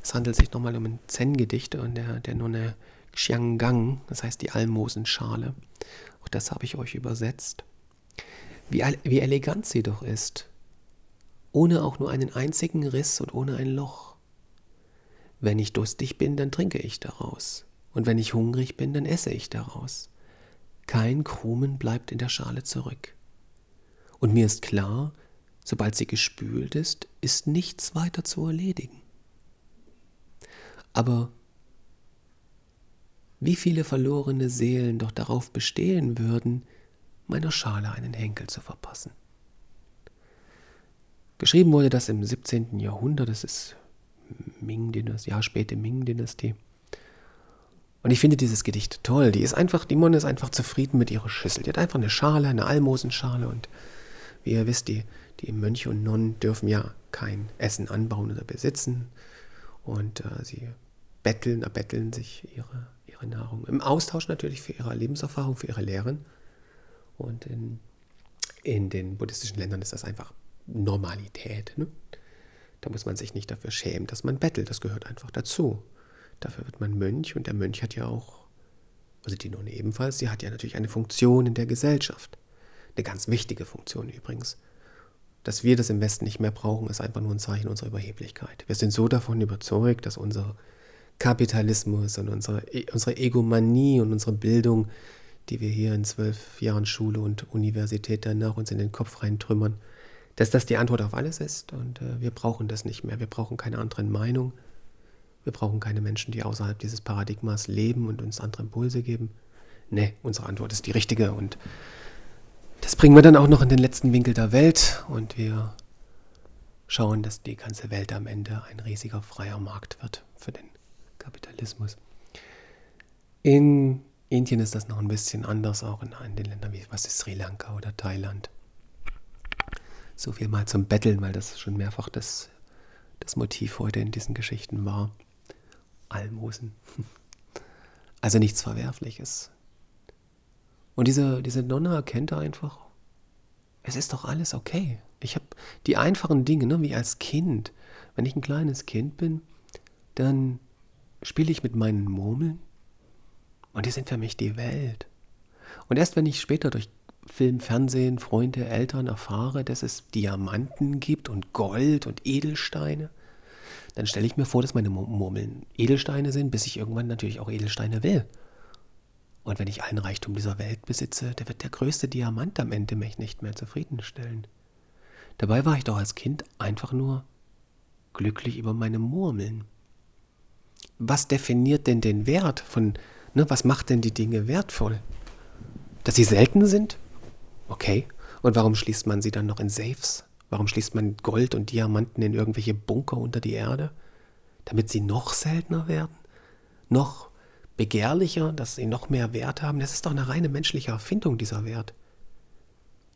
Es handelt sich nochmal um ein Zen-Gedicht und der, der Nonne Xianggang, das heißt die Almosenschale. Auch das habe ich euch übersetzt. Wie, wie elegant sie doch ist, ohne auch nur einen einzigen Riss und ohne ein Loch. Wenn ich durstig bin, dann trinke ich daraus. Und wenn ich hungrig bin, dann esse ich daraus. Kein Krumen bleibt in der Schale zurück. Und mir ist klar, sobald sie gespült ist, ist nichts weiter zu erledigen. Aber wie viele verlorene Seelen doch darauf bestehen würden, meiner Schale einen Henkel zu verpassen. Geschrieben wurde das im 17. Jahrhundert, das ist Ming-Dynastie, ja, späte Ming-Dynastie. Und ich finde dieses Gedicht toll. Die ist einfach, die Monne ist einfach zufrieden mit ihrer Schüssel. Die hat einfach eine Schale, eine Almosenschale und wie ihr wisst, die, die Mönche und Nonnen dürfen ja kein Essen anbauen oder besitzen. Und äh, sie betteln, erbetteln sich ihre, ihre Nahrung. Im Austausch natürlich für ihre Lebenserfahrung, für ihre Lehren. Und in, in den buddhistischen Ländern ist das einfach Normalität. Ne? Da muss man sich nicht dafür schämen, dass man bettelt. Das gehört einfach dazu. Dafür wird man Mönch und der Mönch hat ja auch, also die Nonne ebenfalls, sie hat ja natürlich eine Funktion in der Gesellschaft. Eine ganz wichtige Funktion übrigens. Dass wir das im Westen nicht mehr brauchen, ist einfach nur ein Zeichen unserer Überheblichkeit. Wir sind so davon überzeugt, dass unser Kapitalismus und unsere, e, unsere Egomanie und unsere Bildung, die wir hier in zwölf Jahren Schule und Universität danach uns in den Kopf reintrümmern, dass das die Antwort auf alles ist und äh, wir brauchen das nicht mehr. Wir brauchen keine anderen Meinungen. Wir brauchen keine Menschen, die außerhalb dieses Paradigmas leben und uns andere Impulse geben. Nee, unsere Antwort ist die richtige und das bringen wir dann auch noch in den letzten Winkel der Welt und wir schauen, dass die ganze Welt am Ende ein riesiger freier Markt wird für den Kapitalismus. In Indien ist das noch ein bisschen anders, auch in, in den Ländern wie was ist Sri Lanka oder Thailand. So viel mal zum Betteln, weil das schon mehrfach das das Motiv heute in diesen Geschichten war Almosen. Also nichts Verwerfliches. Und diese, diese Nonne erkennt einfach, es ist doch alles okay. Ich habe die einfachen Dinge, ne, wie als Kind. Wenn ich ein kleines Kind bin, dann spiele ich mit meinen Murmeln und die sind für mich die Welt. Und erst wenn ich später durch Film, Fernsehen, Freunde, Eltern erfahre, dass es Diamanten gibt und Gold und Edelsteine, dann stelle ich mir vor, dass meine Murmeln Edelsteine sind, bis ich irgendwann natürlich auch Edelsteine will. Und wenn ich allen Reichtum dieser Welt besitze, der wird der größte Diamant am Ende mich nicht mehr zufriedenstellen. Dabei war ich doch als Kind einfach nur glücklich über meine Murmeln. Was definiert denn den Wert von, ne, was macht denn die Dinge wertvoll? Dass sie selten sind? Okay. Und warum schließt man sie dann noch in Safes? Warum schließt man Gold und Diamanten in irgendwelche Bunker unter die Erde? Damit sie noch seltener werden? Noch begehrlicher, dass sie noch mehr Wert haben? Das ist doch eine reine menschliche Erfindung, dieser Wert.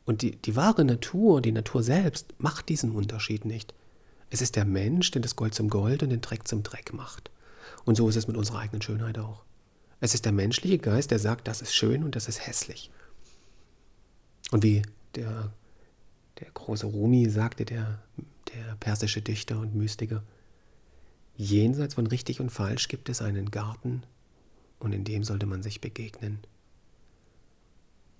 Und die, die wahre Natur, die Natur selbst, macht diesen Unterschied nicht. Es ist der Mensch, der das Gold zum Gold und den Dreck zum Dreck macht. Und so ist es mit unserer eigenen Schönheit auch. Es ist der menschliche Geist, der sagt, das ist schön und das ist hässlich. Und wie der, der große Rumi sagte, der, der persische Dichter und Mystiker, jenseits von richtig und falsch gibt es einen Garten und in dem sollte man sich begegnen.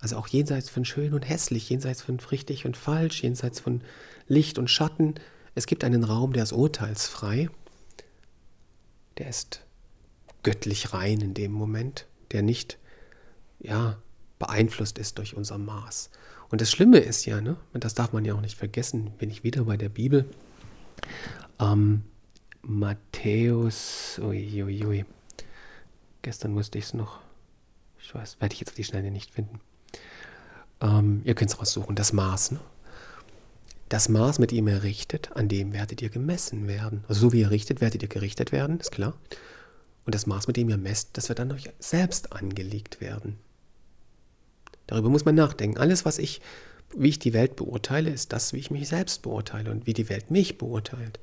Also auch jenseits von schön und hässlich, jenseits von richtig und falsch, jenseits von Licht und Schatten. Es gibt einen Raum, der ist urteilsfrei. Der ist göttlich rein in dem Moment, der nicht, ja, beeinflusst ist durch unser Maß. Und das Schlimme ist ja, ne, und das darf man ja auch nicht vergessen, bin ich wieder bei der Bibel, ähm, Matthäus, uiuiui, ui. Gestern musste ich es noch, ich weiß, werde ich jetzt auf die Schnelle nicht finden. Ähm, ihr könnt es raussuchen, das Maß. Ne? Das Maß, mit dem ihr richtet, an dem werdet ihr gemessen werden. Also so wie ihr richtet, werdet ihr gerichtet werden, ist klar. Und das Maß, mit dem ihr messt, das wird dann euch selbst angelegt werden. Darüber muss man nachdenken. Alles, was ich, wie ich die Welt beurteile, ist das, wie ich mich selbst beurteile und wie die Welt mich beurteilt.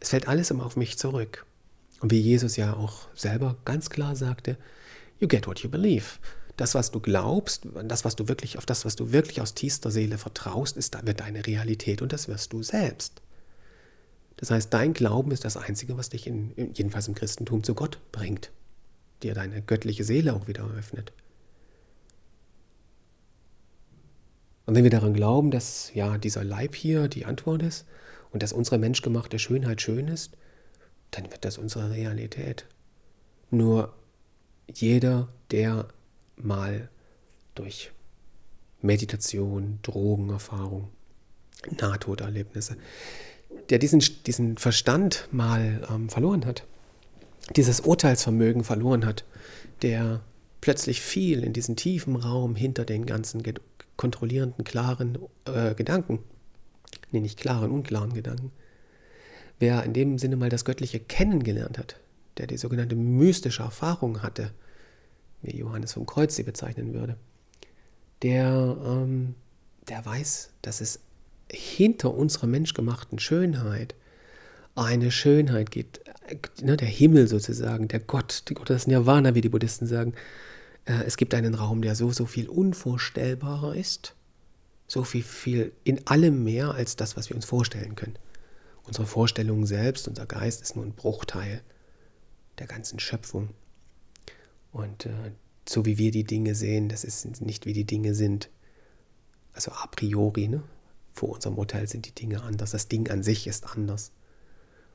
Es fällt alles immer auf mich zurück. Und wie Jesus ja auch selber ganz klar sagte, you get what you believe das, was du glaubst, das, was du wirklich, auf das, was du wirklich aus tiefster Seele vertraust, ist, wird deine Realität und das wirst du selbst. Das heißt, dein Glauben ist das Einzige, was dich in, jedenfalls im Christentum zu Gott bringt, dir deine göttliche Seele auch wieder öffnet. Und wenn wir daran glauben, dass ja dieser Leib hier die Antwort ist und dass unsere menschgemachte Schönheit schön ist, dann wird das unsere Realität. Nur jeder, der mal durch Meditation, Drogenerfahrung, Nahtoderlebnisse, der diesen, diesen Verstand mal ähm, verloren hat, dieses Urteilsvermögen verloren hat, der plötzlich viel in diesen tiefen Raum hinter den ganzen kontrollierenden, klaren äh, Gedanken, nee, nicht klaren, unklaren Gedanken, wer in dem Sinne mal das Göttliche kennengelernt hat, der die sogenannte mystische Erfahrung hatte, wie Johannes vom Kreuz sie bezeichnen würde, der, ähm, der weiß, dass es hinter unserer menschgemachten Schönheit eine Schönheit gibt, ne, der Himmel sozusagen, der Gott, oder das Nirvana, wie die Buddhisten sagen. Äh, es gibt einen Raum, der so, so viel unvorstellbarer ist, so viel, viel in allem mehr als das, was wir uns vorstellen können. Unsere Vorstellung selbst, unser Geist ist nur ein Bruchteil der ganzen Schöpfung. Und äh, so wie wir die Dinge sehen, das ist nicht wie die Dinge sind. Also a priori, ne? vor unserem Urteil sind die Dinge anders. Das Ding an sich ist anders.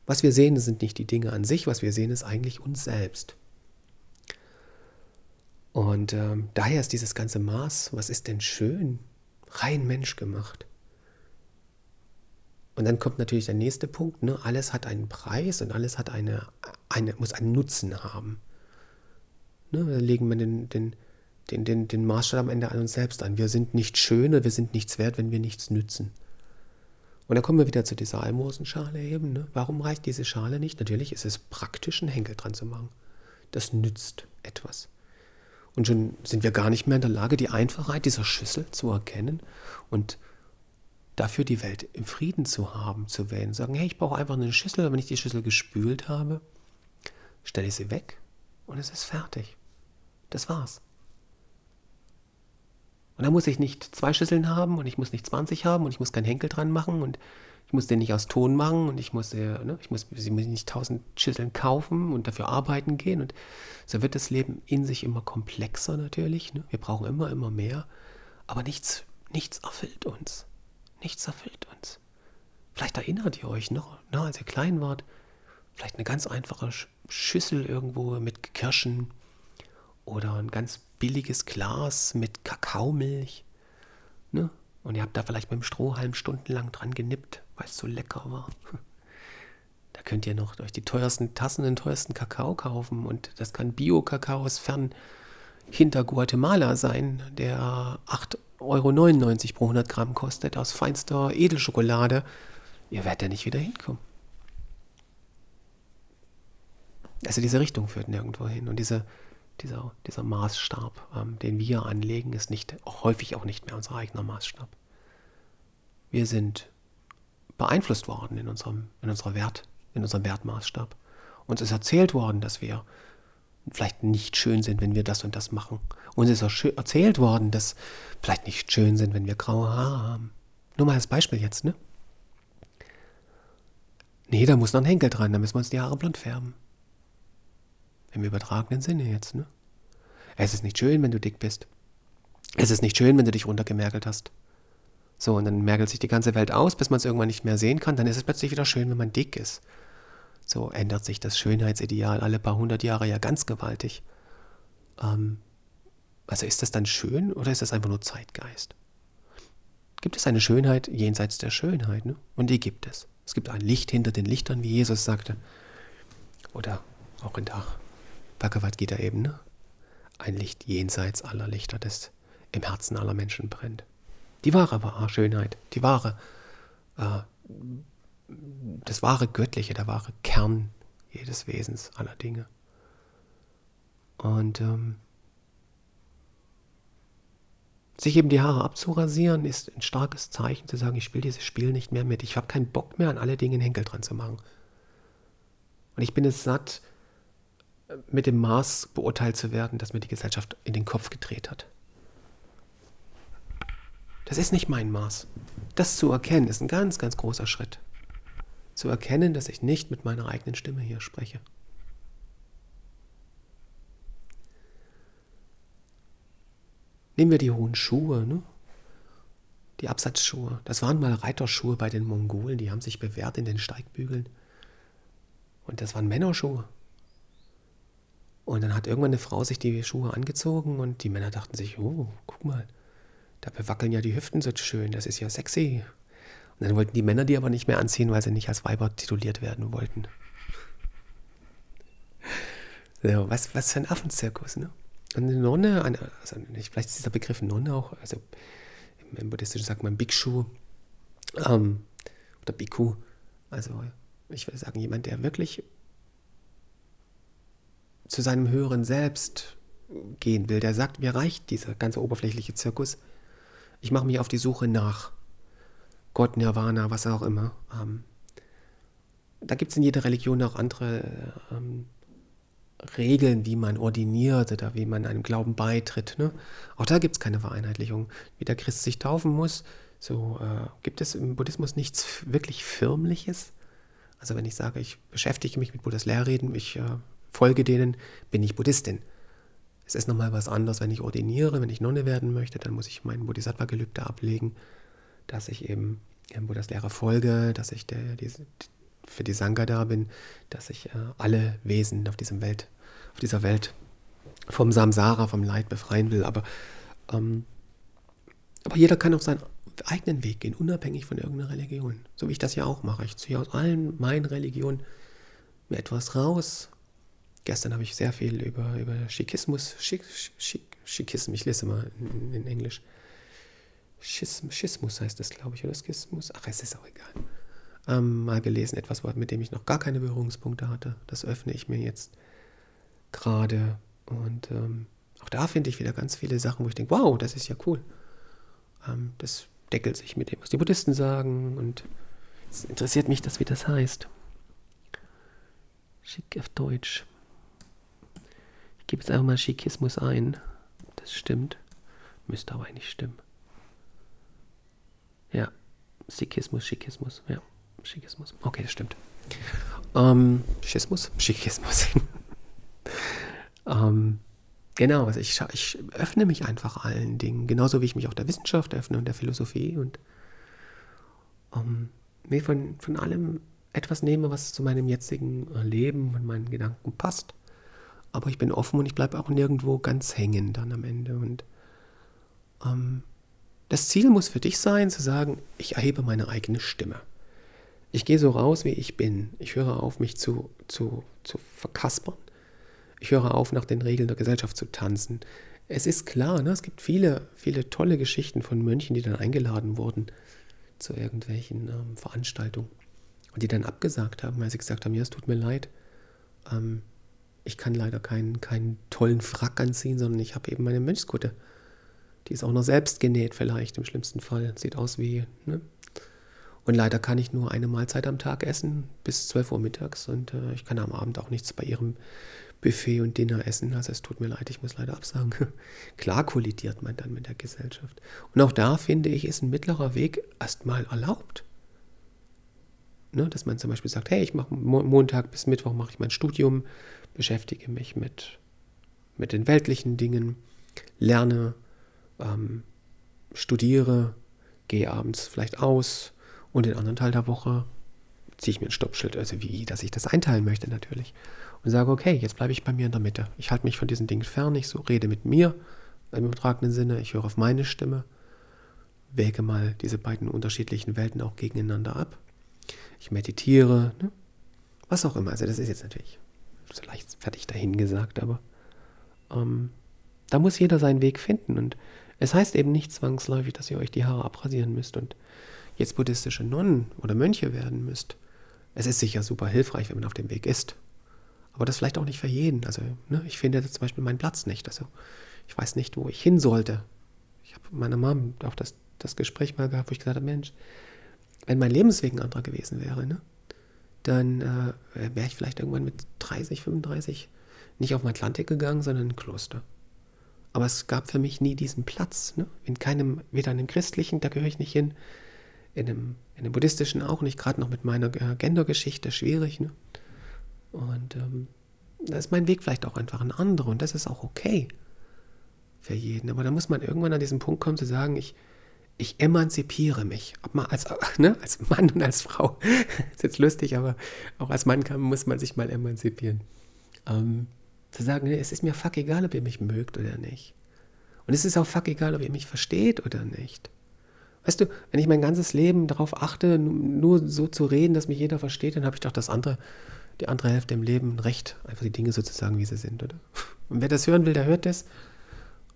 Was wir sehen, sind nicht die Dinge an sich, was wir sehen, ist eigentlich uns selbst. Und ähm, daher ist dieses ganze Maß, was ist denn schön, rein menschgemacht. Und dann kommt natürlich der nächste Punkt, ne? alles hat einen Preis und alles hat eine, eine, muss einen Nutzen haben. Ne? Da legen wir den, den, den, den, den Maßstab am Ende an uns selbst an. Wir sind nicht schöne, wir sind nichts wert, wenn wir nichts nützen. Und dann kommen wir wieder zu dieser Almosenschale eben. Ne? Warum reicht diese Schale nicht? Natürlich ist es praktisch, einen Henkel dran zu machen. Das nützt etwas. Und schon sind wir gar nicht mehr in der Lage, die Einfachheit dieser Schüssel zu erkennen und dafür die Welt im Frieden zu haben, zu wählen. Sagen, hey, ich brauche einfach eine Schüssel, wenn ich die Schüssel gespült habe, stelle ich sie weg und es ist fertig. Das war's. Und dann muss ich nicht zwei Schüsseln haben und ich muss nicht 20 haben und ich muss keinen Henkel dran machen und ich muss den nicht aus Ton machen und ich muss, äh, ne, ich muss, sie muss nicht tausend Schüsseln kaufen und dafür arbeiten gehen. Und so wird das Leben in sich immer komplexer natürlich. Ne? Wir brauchen immer, immer mehr. Aber nichts, nichts erfüllt uns. Nichts erfüllt uns. Vielleicht erinnert ihr euch noch, ne, als ihr klein wart, vielleicht eine ganz einfache Schüssel irgendwo mit Kirschen oder ein ganz billiges Glas mit Kakaomilch. Ne? Und ihr habt da vielleicht mit dem Strohhalm stundenlang dran genippt, weil es so lecker war. Da könnt ihr noch durch die teuersten Tassen den teuersten Kakao kaufen. Und das kann Bio-Kakao aus fern hinter Guatemala sein, der 8,99 Euro pro 100 Gramm kostet, aus feinster Edelschokolade. Ihr werdet ja nicht wieder hinkommen. Also diese Richtung führt nirgendwo hin. Und diese, dieser, dieser Maßstab, ähm, den wir anlegen, ist nicht, häufig auch nicht mehr unser eigener Maßstab. Wir sind beeinflusst worden in unserem, in unserer Wert, in unserem Wertmaßstab. Uns ist erzählt worden, dass wir vielleicht nicht schön sind, wenn wir das und das machen. Uns ist erzählt worden, dass vielleicht nicht schön sind, wenn wir graue Haare haben. Nur mal als Beispiel jetzt, ne? Nee, da muss noch ein Henkel dran, da müssen wir uns die Haare blond färben. Im übertragenen Sinne jetzt, ne? Es ist nicht schön, wenn du dick bist. Es ist nicht schön, wenn du dich runtergemergelt hast. So, und dann merkelt sich die ganze Welt aus, bis man es irgendwann nicht mehr sehen kann. Dann ist es plötzlich wieder schön, wenn man dick ist. So ändert sich das Schönheitsideal alle paar hundert Jahre ja ganz gewaltig. Ähm, also ist das dann schön oder ist das einfach nur Zeitgeist? Gibt es eine Schönheit jenseits der Schönheit? Ne? Und die gibt es. Es gibt ein Licht hinter den Lichtern, wie Jesus sagte. Oder auch in der Bhagavad Gita eben. Ne? Ein Licht jenseits aller Lichter, das im Herzen aller Menschen brennt. Die wahre, wahre Schönheit, die wahre äh, das wahre Göttliche, der wahre Kern jedes Wesens, aller Dinge. Und ähm, sich eben die Haare abzurasieren, ist ein starkes Zeichen zu sagen, ich spiele dieses Spiel nicht mehr mit. Ich habe keinen Bock mehr, an alle Dinge einen Henkel dran zu machen. Und ich bin es satt, mit dem Maß beurteilt zu werden, das mir die Gesellschaft in den Kopf gedreht hat. Das ist nicht mein Maß. Das zu erkennen, ist ein ganz, ganz großer Schritt zu erkennen, dass ich nicht mit meiner eigenen Stimme hier spreche. Nehmen wir die hohen Schuhe, ne? die Absatzschuhe. Das waren mal Reiterschuhe bei den Mongolen, die haben sich bewährt in den Steigbügeln. Und das waren Männerschuhe. Und dann hat irgendwann eine Frau sich die Schuhe angezogen und die Männer dachten sich, oh, guck mal, da bewackeln ja die Hüften so schön, das ist ja sexy. Und dann wollten die Männer die aber nicht mehr anziehen, weil sie nicht als Weiber tituliert werden wollten. So, was, was für ein Affenzirkus, ne? Eine Nonne, eine, also vielleicht ist dieser Begriff Nonne auch, also im, im Buddhistischen sagt man Bhikshu ähm, oder Bhikkhu. Also ich würde sagen, jemand, der wirklich zu seinem höheren Selbst gehen will, der sagt, mir reicht dieser ganze oberflächliche Zirkus. Ich mache mich auf die Suche nach Gott, Nirvana, was auch immer. Ähm, da gibt es in jeder Religion auch andere ähm, Regeln, wie man ordiniert oder wie man einem Glauben beitritt. Ne? Auch da gibt es keine Vereinheitlichung. Wie der Christ sich taufen muss, so äh, gibt es im Buddhismus nichts wirklich Firmliches. Also wenn ich sage, ich beschäftige mich mit Buddhas Lehrreden, ich äh, folge denen, bin ich Buddhistin. Es ist nochmal was anderes, wenn ich ordiniere, wenn ich Nonne werden möchte, dann muss ich mein Bodhisattva-Gelübde ablegen dass ich eben Buddhas Lehre folge, dass ich der, die, für die Sangha da bin, dass ich äh, alle Wesen auf, diesem Welt, auf dieser Welt vom Samsara, vom Leid befreien will. Aber, ähm, aber jeder kann auch seinen eigenen Weg gehen, unabhängig von irgendeiner Religion. So wie ich das ja auch mache. Ich ziehe aus allen meinen Religionen mir etwas raus. Gestern habe ich sehr viel über, über Schikismus, Schik, Schik, Schikismus, ich lese mal in, in Englisch, Schism, Schismus heißt das, glaube ich, oder Schismus. Ach, es ist auch egal. Ähm, mal gelesen, etwas, mit dem ich noch gar keine Berührungspunkte hatte. Das öffne ich mir jetzt gerade. Und ähm, auch da finde ich wieder ganz viele Sachen, wo ich denke, wow, das ist ja cool. Ähm, das deckelt sich mit dem, was die Buddhisten sagen. Und es interessiert mich das, wie das heißt. Schick auf Deutsch. Ich gebe jetzt einfach mal Schikismus ein. Das stimmt. Müsste aber eigentlich stimmen. Ja. Sikhismus, Schikismus. Ja. Schikismus. Okay, das stimmt. Ähm, Schismus? Schikismus. ähm, genau, also ich, ich öffne mich einfach allen Dingen. Genauso wie ich mich auch der Wissenschaft öffne und der Philosophie und ähm, mir von, von allem etwas nehme, was zu meinem jetzigen Leben und meinen Gedanken passt. Aber ich bin offen und ich bleibe auch nirgendwo ganz hängen dann am Ende. Und ähm, das Ziel muss für dich sein, zu sagen, ich erhebe meine eigene Stimme. Ich gehe so raus, wie ich bin. Ich höre auf, mich zu, zu, zu verkaspern. Ich höre auf, nach den Regeln der Gesellschaft zu tanzen. Es ist klar, ne, es gibt viele, viele tolle Geschichten von Mönchen, die dann eingeladen wurden zu irgendwelchen ähm, Veranstaltungen und die dann abgesagt haben, weil sie gesagt haben, ja, es tut mir leid, ähm, ich kann leider keinen, keinen tollen Frack anziehen, sondern ich habe eben meine Mönchskutte. Die ist auch noch selbst genäht vielleicht im schlimmsten Fall. Sieht aus wie, ne? Und leider kann ich nur eine Mahlzeit am Tag essen, bis 12 Uhr mittags. Und äh, ich kann am Abend auch nichts bei ihrem Buffet und Dinner essen. Also es tut mir leid, ich muss leider absagen. Klar kollidiert man dann mit der Gesellschaft. Und auch da finde ich, ist ein mittlerer Weg erstmal erlaubt. Ne, dass man zum Beispiel sagt, hey, ich mache Montag bis Mittwoch mache ich mein Studium, beschäftige mich mit, mit den weltlichen Dingen, lerne, ähm, studiere, gehe abends vielleicht aus und den anderen Teil der Woche ziehe ich mir ein Stoppschild, also wie, dass ich das einteilen möchte natürlich. Und sage, okay, jetzt bleibe ich bei mir in der Mitte. Ich halte mich von diesen Dingen fern, ich so rede mit mir im übertragenen Sinne, ich höre auf meine Stimme, wäge mal diese beiden unterschiedlichen Welten auch gegeneinander ab. Ich meditiere, ne? was auch immer. Also das ist jetzt natürlich so leicht fertig dahingesagt, aber ähm, da muss jeder seinen Weg finden. Und es heißt eben nicht zwangsläufig, dass ihr euch die Haare abrasieren müsst und jetzt buddhistische Nonnen oder Mönche werden müsst. Es ist sicher super hilfreich, wenn man auf dem Weg ist. Aber das vielleicht auch nicht für jeden. Also, ne, ich finde zum Beispiel meinen Platz nicht. Also, ich weiß nicht, wo ich hin sollte. Ich habe meiner Mom auch das, das Gespräch mal gehabt, wo ich gesagt habe, Mensch, wenn mein Lebensweg ein anderer gewesen wäre, ne, dann äh, wäre ich vielleicht irgendwann mit 30, 35 nicht auf den Atlantik gegangen, sondern in ein Kloster. Aber es gab für mich nie diesen Platz. Ne? In keinem, weder in dem christlichen, da gehöre ich nicht hin, in dem, in dem buddhistischen auch nicht, gerade noch mit meiner äh, Gendergeschichte schwierig. Ne? Und ähm, da ist mein Weg vielleicht auch einfach ein anderer und das ist auch okay für jeden. Aber da muss man irgendwann an diesen Punkt kommen zu sagen, ich, ich emanzipiere mich. Ob man als, ne, als Mann und als Frau. ist jetzt lustig, aber auch als Mann kann, muss man sich mal emanzipieren. Ähm, zu sagen, es ist mir fuck egal, ob ihr mich mögt oder nicht. Und es ist auch fuck egal, ob ihr mich versteht oder nicht. Weißt du, wenn ich mein ganzes Leben darauf achte, nur so zu reden, dass mich jeder versteht, dann habe ich doch das andere, die andere Hälfte im Leben recht, einfach die Dinge so zu sagen, wie sie sind, oder? Und wer das hören will, der hört das.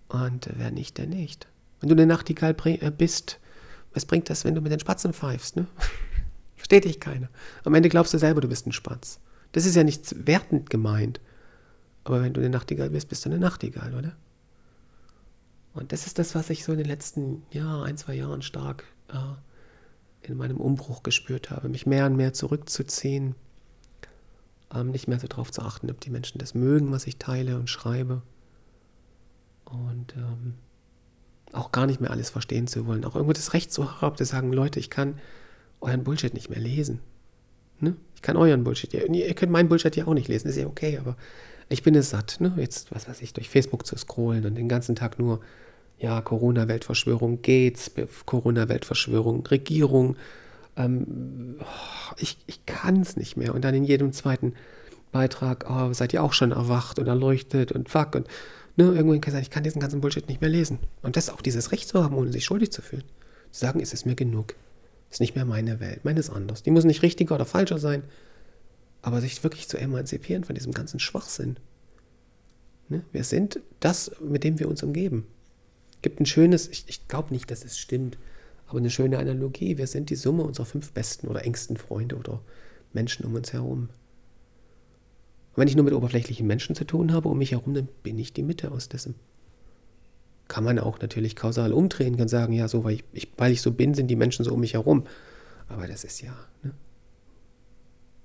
Und wer nicht, der nicht. Wenn du eine Nachtigall äh, bist, was bringt das, wenn du mit den Spatzen pfeifst? Ne? Versteht dich keiner. Am Ende glaubst du selber, du bist ein Spatz. Das ist ja nicht wertend gemeint. Aber wenn du eine Nachtigall bist, bist du eine Nachtigall, oder? Und das ist das, was ich so in den letzten ja, ein, zwei Jahren stark äh, in meinem Umbruch gespürt habe. Mich mehr und mehr zurückzuziehen, ähm, nicht mehr so darauf zu achten, ob die Menschen das mögen, was ich teile und schreibe. Und ähm, auch gar nicht mehr alles verstehen zu wollen. Auch irgendwo das Recht zu haben, zu sagen, Leute, ich kann euren Bullshit nicht mehr lesen. Ne? Ich kann euren Bullshit, ihr, ihr könnt meinen Bullshit ja auch nicht lesen, ist ja okay, aber ich bin es satt, ne? jetzt, was weiß ich, durch Facebook zu scrollen und den ganzen Tag nur, ja, Corona-Weltverschwörung, Gates, Corona-Weltverschwörung, Regierung, ähm, oh, ich, ich kann es nicht mehr. Und dann in jedem zweiten Beitrag, oh, seid ihr auch schon erwacht und erleuchtet und fuck und ne, irgendwann kann ich sagen, ich kann diesen ganzen Bullshit nicht mehr lesen. Und das auch dieses Recht zu haben, ohne sich schuldig zu fühlen. Zu sagen, es ist mir genug. Ist nicht mehr meine Welt, meine ist anders. Die muss nicht richtiger oder falscher sein, aber sich wirklich zu emanzipieren von diesem ganzen Schwachsinn. Ne? Wir sind das, mit dem wir uns umgeben. Gibt ein schönes, ich, ich glaube nicht, dass es stimmt, aber eine schöne Analogie. Wir sind die Summe unserer fünf besten oder engsten Freunde oder Menschen um uns herum. Und wenn ich nur mit oberflächlichen Menschen zu tun habe um mich herum, dann bin ich die Mitte aus dessen. Kann man auch natürlich kausal umdrehen, kann sagen, ja, so, weil ich, ich, weil ich so bin, sind die Menschen so um mich herum. Aber das ist ja, ne?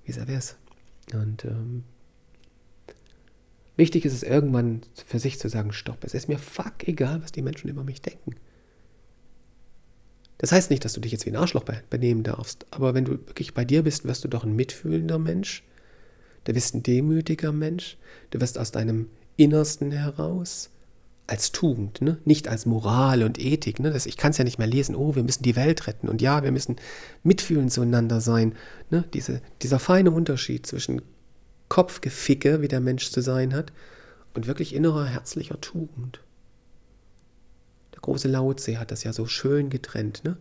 wie wär's. Und ähm, wichtig ist es irgendwann für sich zu sagen, stopp, es ist mir fuck egal, was die Menschen über mich denken. Das heißt nicht, dass du dich jetzt wie ein Arschloch benehmen darfst, aber wenn du wirklich bei dir bist, wirst du doch ein mitfühlender Mensch, du bist ein demütiger Mensch, du wirst aus deinem Innersten heraus als Tugend, ne? nicht als Moral und Ethik. Ne? Das, ich kann es ja nicht mehr lesen, oh, wir müssen die Welt retten und ja, wir müssen mitfühlend zueinander sein. Ne? Diese, dieser feine Unterschied zwischen Kopfgeficke, wie der Mensch zu sein hat, und wirklich innerer herzlicher Tugend. Der große Laozi hat das ja so schön getrennt. Ne?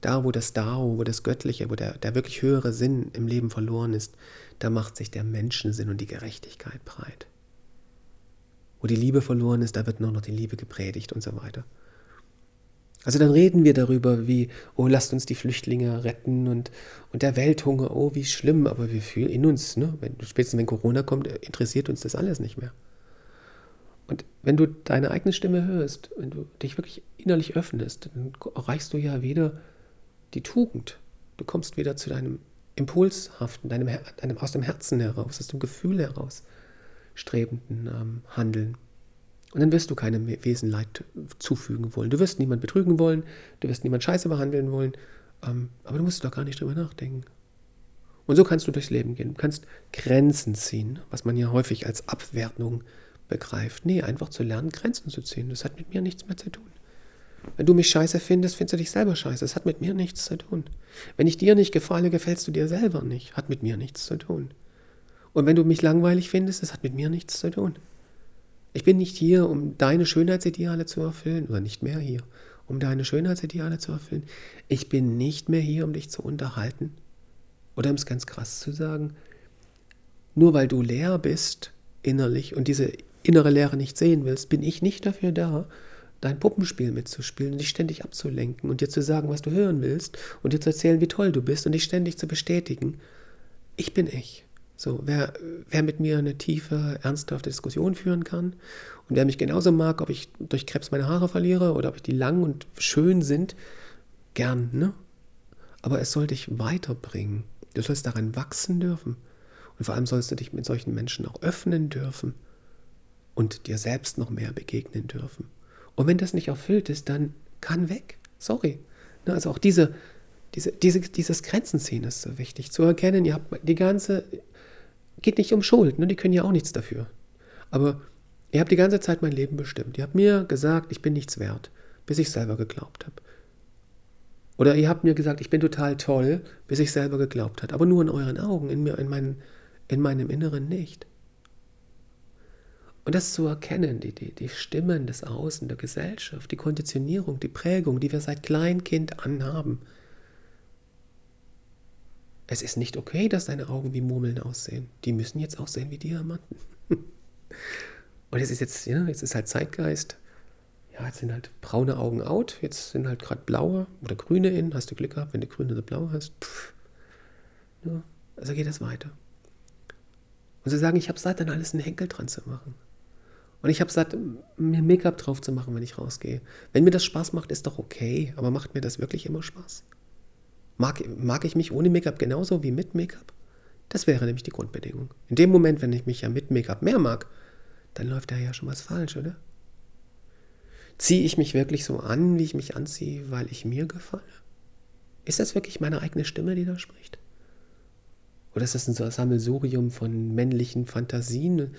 Da, wo das Dao, wo das Göttliche, wo der, der wirklich höhere Sinn im Leben verloren ist, da macht sich der Menschensinn und die Gerechtigkeit breit wo die Liebe verloren ist, da wird nur noch die Liebe gepredigt und so weiter. Also dann reden wir darüber, wie, oh, lasst uns die Flüchtlinge retten und, und der Welthunger, oh, wie schlimm, aber wir fühlen in uns, ne? wenn, spätestens wenn Corona kommt, interessiert uns das alles nicht mehr. Und wenn du deine eigene Stimme hörst, wenn du dich wirklich innerlich öffnest, dann erreichst du ja wieder die Tugend. Du kommst wieder zu deinem Impulshaften, deinem, deinem, aus dem Herzen heraus, aus dem Gefühl heraus strebenden ähm, Handeln. Und dann wirst du keinem Wesen Leid zufügen wollen. Du wirst niemand betrügen wollen, du wirst niemand scheiße behandeln wollen, ähm, aber du musst doch gar nicht drüber nachdenken. Und so kannst du durchs Leben gehen. Du kannst Grenzen ziehen, was man ja häufig als Abwertung begreift. Nee, einfach zu lernen, Grenzen zu ziehen. Das hat mit mir nichts mehr zu tun. Wenn du mich scheiße findest, findest du dich selber scheiße. Das hat mit mir nichts zu tun. Wenn ich dir nicht gefalle, gefällst du dir selber nicht. Hat mit mir nichts zu tun. Und wenn du mich langweilig findest, das hat mit mir nichts zu tun. Ich bin nicht hier, um deine Schönheitsideale zu erfüllen, oder nicht mehr hier, um deine Schönheitsideale zu erfüllen. Ich bin nicht mehr hier, um dich zu unterhalten. Oder um es ganz krass zu sagen, nur weil du leer bist innerlich und diese innere Leere nicht sehen willst, bin ich nicht dafür da, dein Puppenspiel mitzuspielen und dich ständig abzulenken und dir zu sagen, was du hören willst und dir zu erzählen, wie toll du bist und dich ständig zu bestätigen. Ich bin ich. So, wer, wer mit mir eine tiefe, ernsthafte Diskussion führen kann und wer mich genauso mag, ob ich durch Krebs meine Haare verliere oder ob ich die lang und schön sind, gern, ne? Aber es soll dich weiterbringen. Du sollst daran wachsen dürfen. Und vor allem sollst du dich mit solchen Menschen auch öffnen dürfen und dir selbst noch mehr begegnen dürfen. Und wenn das nicht erfüllt ist, dann kann weg. Sorry. Ne, also auch diese, diese, diese, dieses Grenzen ziehen ist so wichtig. Zu erkennen, ihr habt die ganze geht nicht um Schuld, ne? die können ja auch nichts dafür. Aber ihr habt die ganze Zeit mein Leben bestimmt. Ihr habt mir gesagt, ich bin nichts wert, bis ich selber geglaubt habe. Oder ihr habt mir gesagt, ich bin total toll, bis ich selber geglaubt habe. Aber nur in euren Augen, in, mir, in, mein, in meinem Inneren nicht. Und das zu erkennen, die, die, die Stimmen des Außen, der Gesellschaft, die Konditionierung, die Prägung, die wir seit Kleinkind anhaben, es ist nicht okay, dass deine Augen wie Murmeln aussehen. Die müssen jetzt aussehen wie Diamanten. Und es ist jetzt, ja, jetzt ist halt Zeitgeist. Ja, jetzt sind halt braune Augen out, jetzt sind halt gerade blaue oder grüne in. Hast du Glück gehabt, wenn du grüne oder blaue hast? Pff. Ja, also geht es weiter. Und sie sagen, ich habe satt, dann alles einen Henkel dran zu machen. Und ich habe satt, mir Make-up drauf zu machen, wenn ich rausgehe. Wenn mir das Spaß macht, ist doch okay, aber macht mir das wirklich immer Spaß? Mag, mag ich mich ohne Make-up genauso wie mit Make-up? Das wäre nämlich die Grundbedingung. In dem Moment, wenn ich mich ja mit Make-up mehr mag, dann läuft da ja schon was falsch, oder? Ziehe ich mich wirklich so an, wie ich mich anziehe, weil ich mir gefalle? Ist das wirklich meine eigene Stimme, die da spricht? Oder ist das ein Sammelsurium von männlichen Fantasien,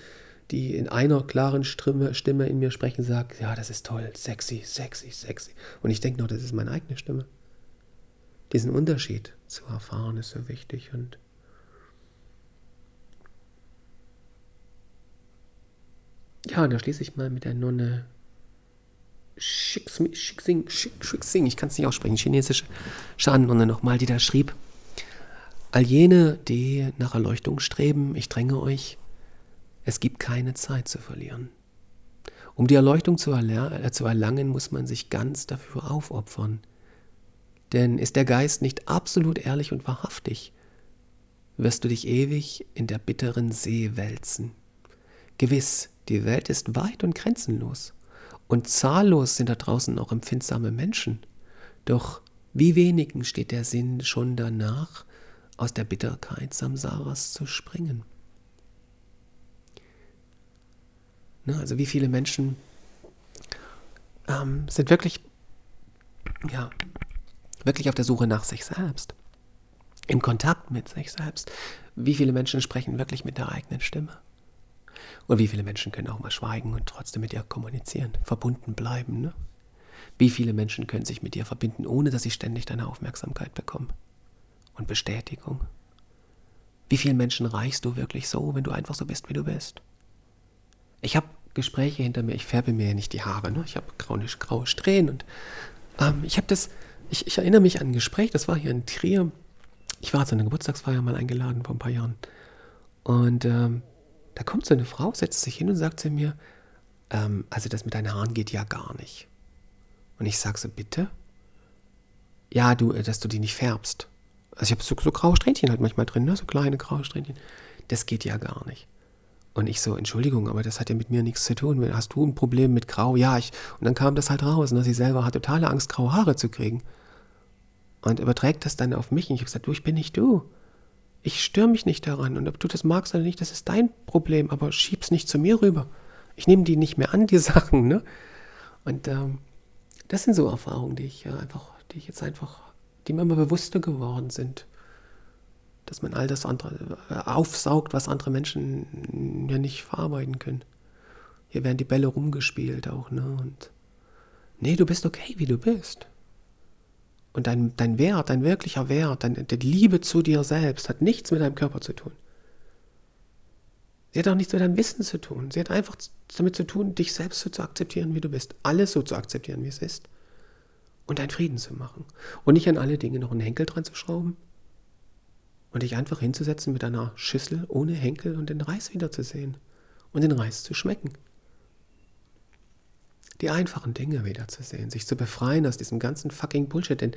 die in einer klaren Stimme, Stimme in mir sprechen, sagt, ja, das ist toll, sexy, sexy, sexy. Und ich denke noch, das ist meine eigene Stimme diesen Unterschied zu erfahren, ist so wichtig. Und ja, da schließe ich mal mit der Nonne Shixing, Shixing ich kann es nicht aussprechen, chinesische Schandnonne nochmal, die da schrieb. All jene, die nach Erleuchtung streben, ich dränge euch, es gibt keine Zeit zu verlieren. Um die Erleuchtung zu, erler äh, zu erlangen, muss man sich ganz dafür aufopfern. Denn ist der Geist nicht absolut ehrlich und wahrhaftig, wirst du dich ewig in der bitteren See wälzen. Gewiss, die Welt ist weit und grenzenlos, Und zahllos sind da draußen auch empfindsame Menschen. Doch wie wenigen steht der Sinn schon danach, aus der Bitterkeit Samsaras zu springen? Ne, also wie viele Menschen ähm, sind wirklich, ja, wirklich auf der Suche nach sich selbst, im Kontakt mit sich selbst. Wie viele Menschen sprechen wirklich mit der eigenen Stimme? Und wie viele Menschen können auch mal schweigen und trotzdem mit dir kommunizieren, verbunden bleiben? Ne? Wie viele Menschen können sich mit dir verbinden, ohne dass sie ständig deine Aufmerksamkeit bekommen und Bestätigung? Wie vielen Menschen reichst du wirklich so, wenn du einfach so bist, wie du bist? Ich habe Gespräche hinter mir, ich färbe mir ja nicht die Haare, ne? ich habe graue, graue Strähnen und ähm, ich habe das, ich, ich, erinnere mich an ein Gespräch, das war hier in Trier. Ich war zu einer Geburtstagsfeier mal eingeladen vor ein paar Jahren. Und ähm, da kommt so eine Frau, setzt sich hin und sagt zu mir, ähm, also das mit deinen Haaren geht ja gar nicht. Und ich sage so, bitte? Ja, du, äh, dass du die nicht färbst. Also ich habe so, so graue Strähnchen halt manchmal drin, ne? so kleine graue Strähnchen. Das geht ja gar nicht. Und ich so, Entschuldigung, aber das hat ja mit mir nichts zu tun. Hast du ein Problem mit Grau? Ja, ich. Und dann kam das halt raus. Ne? Sie selber hat totale Angst, graue Haare zu kriegen. Und überträgt das dann auf mich. Und ich habe gesagt, du, ich bin nicht du. Ich störe mich nicht daran. Und ob du das magst oder nicht, das ist dein Problem. Aber schieb's nicht zu mir rüber. Ich nehme die nicht mehr an, die Sachen. Ne? Und ähm, das sind so Erfahrungen, die ich ja einfach, die ich jetzt einfach, die mir immer bewusster geworden sind dass man all das andere äh, aufsaugt, was andere Menschen ja nicht verarbeiten können. Hier werden die Bälle rumgespielt auch, ne? Und nee, du bist okay, wie du bist. Und dein, dein Wert, dein wirklicher Wert, deine, die Liebe zu dir selbst hat nichts mit deinem Körper zu tun. Sie hat auch nichts mit deinem Wissen zu tun. Sie hat einfach damit zu tun, dich selbst so zu akzeptieren, wie du bist. Alles so zu akzeptieren, wie es ist. Und deinen Frieden zu machen. Und nicht an alle Dinge noch einen Henkel dran zu schrauben, und dich einfach hinzusetzen mit einer Schüssel ohne Henkel und den Reis wiederzusehen und den Reis zu schmecken. Die einfachen Dinge wiederzusehen, sich zu befreien aus diesem ganzen fucking Bullshit, denn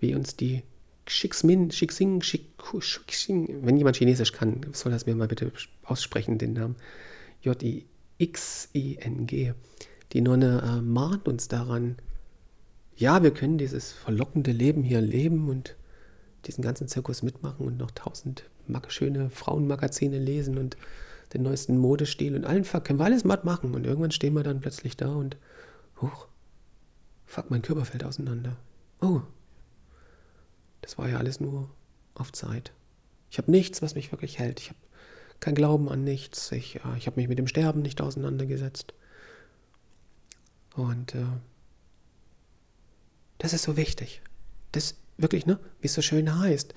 wie uns die Xixmin, Xixing, Xixing, wenn jemand Chinesisch kann, soll das mir mal bitte aussprechen, den Namen J-I-X-I-N-G. Die Nonne äh, mahnt uns daran, ja, wir können dieses verlockende Leben hier leben und diesen ganzen Zirkus mitmachen und noch tausend schöne Frauenmagazine lesen und den neuesten Modestil und allen Fuck können wir alles matt machen. Und irgendwann stehen wir dann plötzlich da und, huch, fuck, mein Körper fällt auseinander. Oh, das war ja alles nur auf Zeit. Ich habe nichts, was mich wirklich hält. Ich habe keinen Glauben an nichts. Ich, äh, ich habe mich mit dem Sterben nicht auseinandergesetzt. Und äh, das ist so wichtig. Das wirklich, ne, wie es so schön heißt,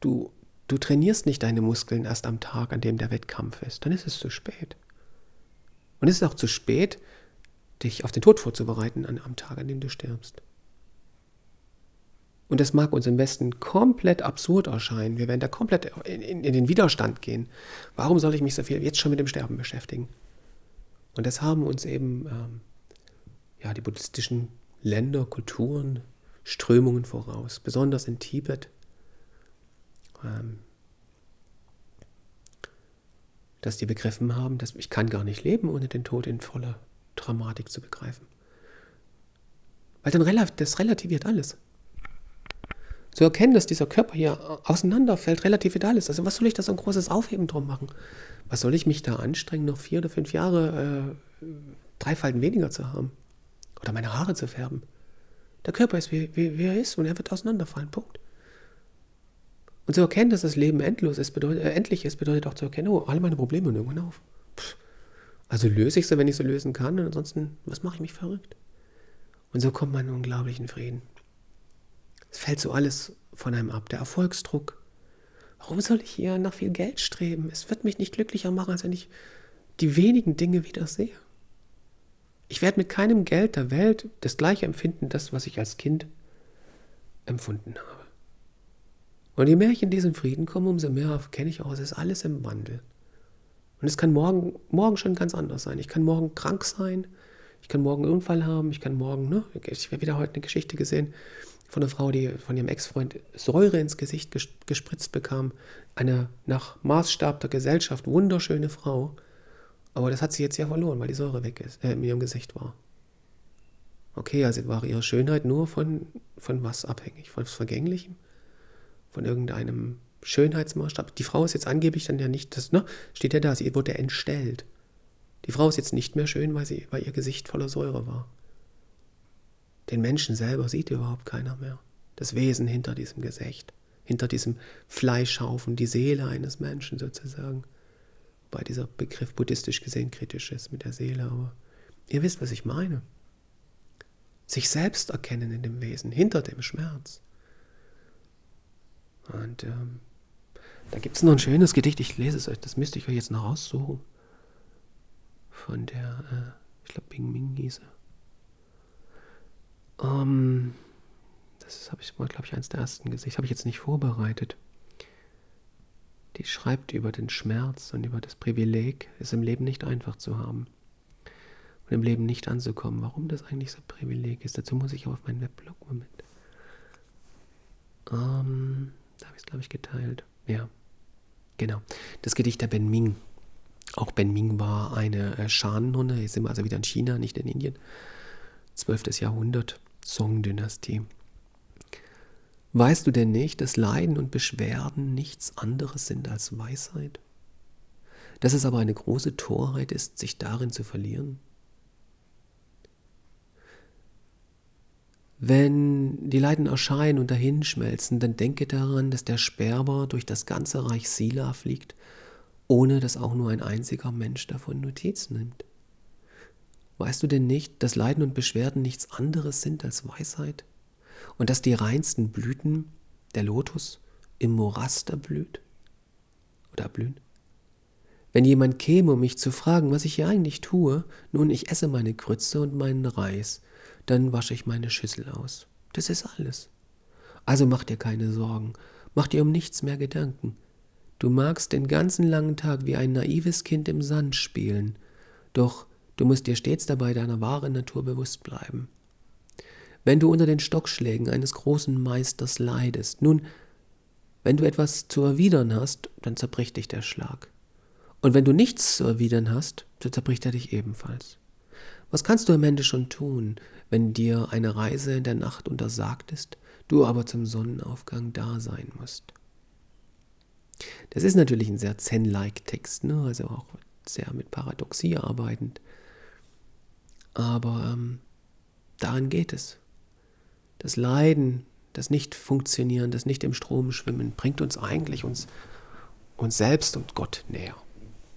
du, du trainierst nicht deine Muskeln erst am Tag, an dem der Wettkampf ist. Dann ist es zu spät. Und es ist auch zu spät, dich auf den Tod vorzubereiten an, am Tag, an dem du stirbst. Und das mag uns im Westen komplett absurd erscheinen. Wir werden da komplett in, in, in, den Widerstand gehen. Warum soll ich mich so viel jetzt schon mit dem Sterben beschäftigen? Und das haben uns eben ähm, ja, die buddhistischen Länder, Kulturen, Strömungen voraus, besonders in Tibet. Ähm, dass die begriffen haben, dass ich kann gar nicht leben, ohne den Tod in voller Dramatik zu begreifen. Weil dann das relativiert alles. Zu erkennen, dass dieser Körper hier auseinanderfällt, relativiert alles. Also was soll ich da so ein großes Aufheben drum machen? Was soll ich mich da anstrengen, noch vier oder fünf Jahre äh, drei Falten weniger zu haben? Oder meine Haare zu färben? Der Körper ist, wie, wie, wie er ist und er wird auseinanderfallen. Punkt. Und zu erkennen, dass das Leben endlos ist, bedeutet, äh, endlich ist, bedeutet auch zu erkennen, oh, alle meine Probleme hören irgendwann auf. Also löse ich sie, wenn ich sie lösen kann, und ansonsten, was mache ich mich verrückt? Und so kommt man in unglaublichen Frieden. Es fällt so alles von einem ab. Der Erfolgsdruck. Warum soll ich hier nach viel Geld streben? Es wird mich nicht glücklicher machen, als wenn ich die wenigen Dinge wieder sehe. Ich werde mit keinem Geld der Welt das gleiche empfinden, das, was ich als Kind empfunden habe. Und je mehr ich in diesen Frieden komme, umso mehr erkenne ich auch, es ist alles im Wandel. Und es kann morgen, morgen schon ganz anders sein. Ich kann morgen krank sein, ich kann morgen einen Unfall haben, ich kann morgen, ne, ich habe wieder heute eine Geschichte gesehen von einer Frau, die von ihrem Ex-Freund Säure ins Gesicht gespritzt bekam. Eine nach Maßstab der Gesellschaft wunderschöne Frau. Aber das hat sie jetzt ja verloren, weil die Säure weg ist, äh, in ihrem Gesicht war. Okay, also war ihre Schönheit nur von, von was abhängig? Von was Vergänglichem? Von irgendeinem Schönheitsmaßstab? Die Frau ist jetzt angeblich dann ja nicht, das, ne? Steht ja da, sie wurde entstellt. Die Frau ist jetzt nicht mehr schön, weil, sie, weil ihr Gesicht voller Säure war. Den Menschen selber sieht überhaupt keiner mehr. Das Wesen hinter diesem Gesicht, hinter diesem Fleischhaufen, die Seele eines Menschen sozusagen. Wobei dieser Begriff buddhistisch gesehen kritisch ist mit der Seele, aber ihr wisst, was ich meine. Sich selbst erkennen in dem Wesen, hinter dem Schmerz. Und ähm, da gibt es noch ein schönes Gedicht, ich lese es euch, das müsste ich euch jetzt noch raussuchen. Von der, äh, ich glaube, Bing Ming hieß er. Ähm, das habe ich mal, glaube ich, eins der ersten gesehen. Das habe ich jetzt nicht vorbereitet. Die schreibt über den Schmerz und über das Privileg, es im Leben nicht einfach zu haben und im Leben nicht anzukommen. Warum das eigentlich so ein Privileg ist, dazu muss ich auch auf meinen Webblog. Moment. Ähm, da habe ich es, glaube ich, geteilt. Ja, genau. Das Gedicht der Ben Ming. Auch Ben Ming war eine äh, Schan-Nonne. Jetzt sind wir also wieder in China, nicht in Indien. 12. Jahrhundert, Song-Dynastie. Weißt du denn nicht, dass Leiden und Beschwerden nichts anderes sind als Weisheit? Dass es aber eine große Torheit ist, sich darin zu verlieren? Wenn die Leiden erscheinen und dahinschmelzen, dann denke daran, dass der Sperber durch das ganze Reich Sila fliegt, ohne dass auch nur ein einziger Mensch davon Notiz nimmt. Weißt du denn nicht, dass Leiden und Beschwerden nichts anderes sind als Weisheit? Und dass die reinsten Blüten, der Lotus, im Moraster blüht? Oder blühen? Wenn jemand käme, um mich zu fragen, was ich hier eigentlich tue, nun, ich esse meine Grütze und meinen Reis, dann wasche ich meine Schüssel aus. Das ist alles. Also mach dir keine Sorgen, mach dir um nichts mehr Gedanken. Du magst den ganzen langen Tag wie ein naives Kind im Sand spielen, doch du musst dir stets dabei deiner wahren Natur bewusst bleiben. Wenn du unter den Stockschlägen eines großen Meisters leidest, nun, wenn du etwas zu erwidern hast, dann zerbricht dich der Schlag. Und wenn du nichts zu erwidern hast, so zerbricht er dich ebenfalls. Was kannst du am Ende schon tun, wenn dir eine Reise in der Nacht untersagt ist, du aber zum Sonnenaufgang da sein musst? Das ist natürlich ein sehr Zen-like Text, ne? also auch sehr mit Paradoxie arbeitend. Aber ähm, daran geht es. Das Leiden, das Nicht-Funktionieren, das Nicht im Strom schwimmen, bringt uns eigentlich uns, uns selbst und Gott näher.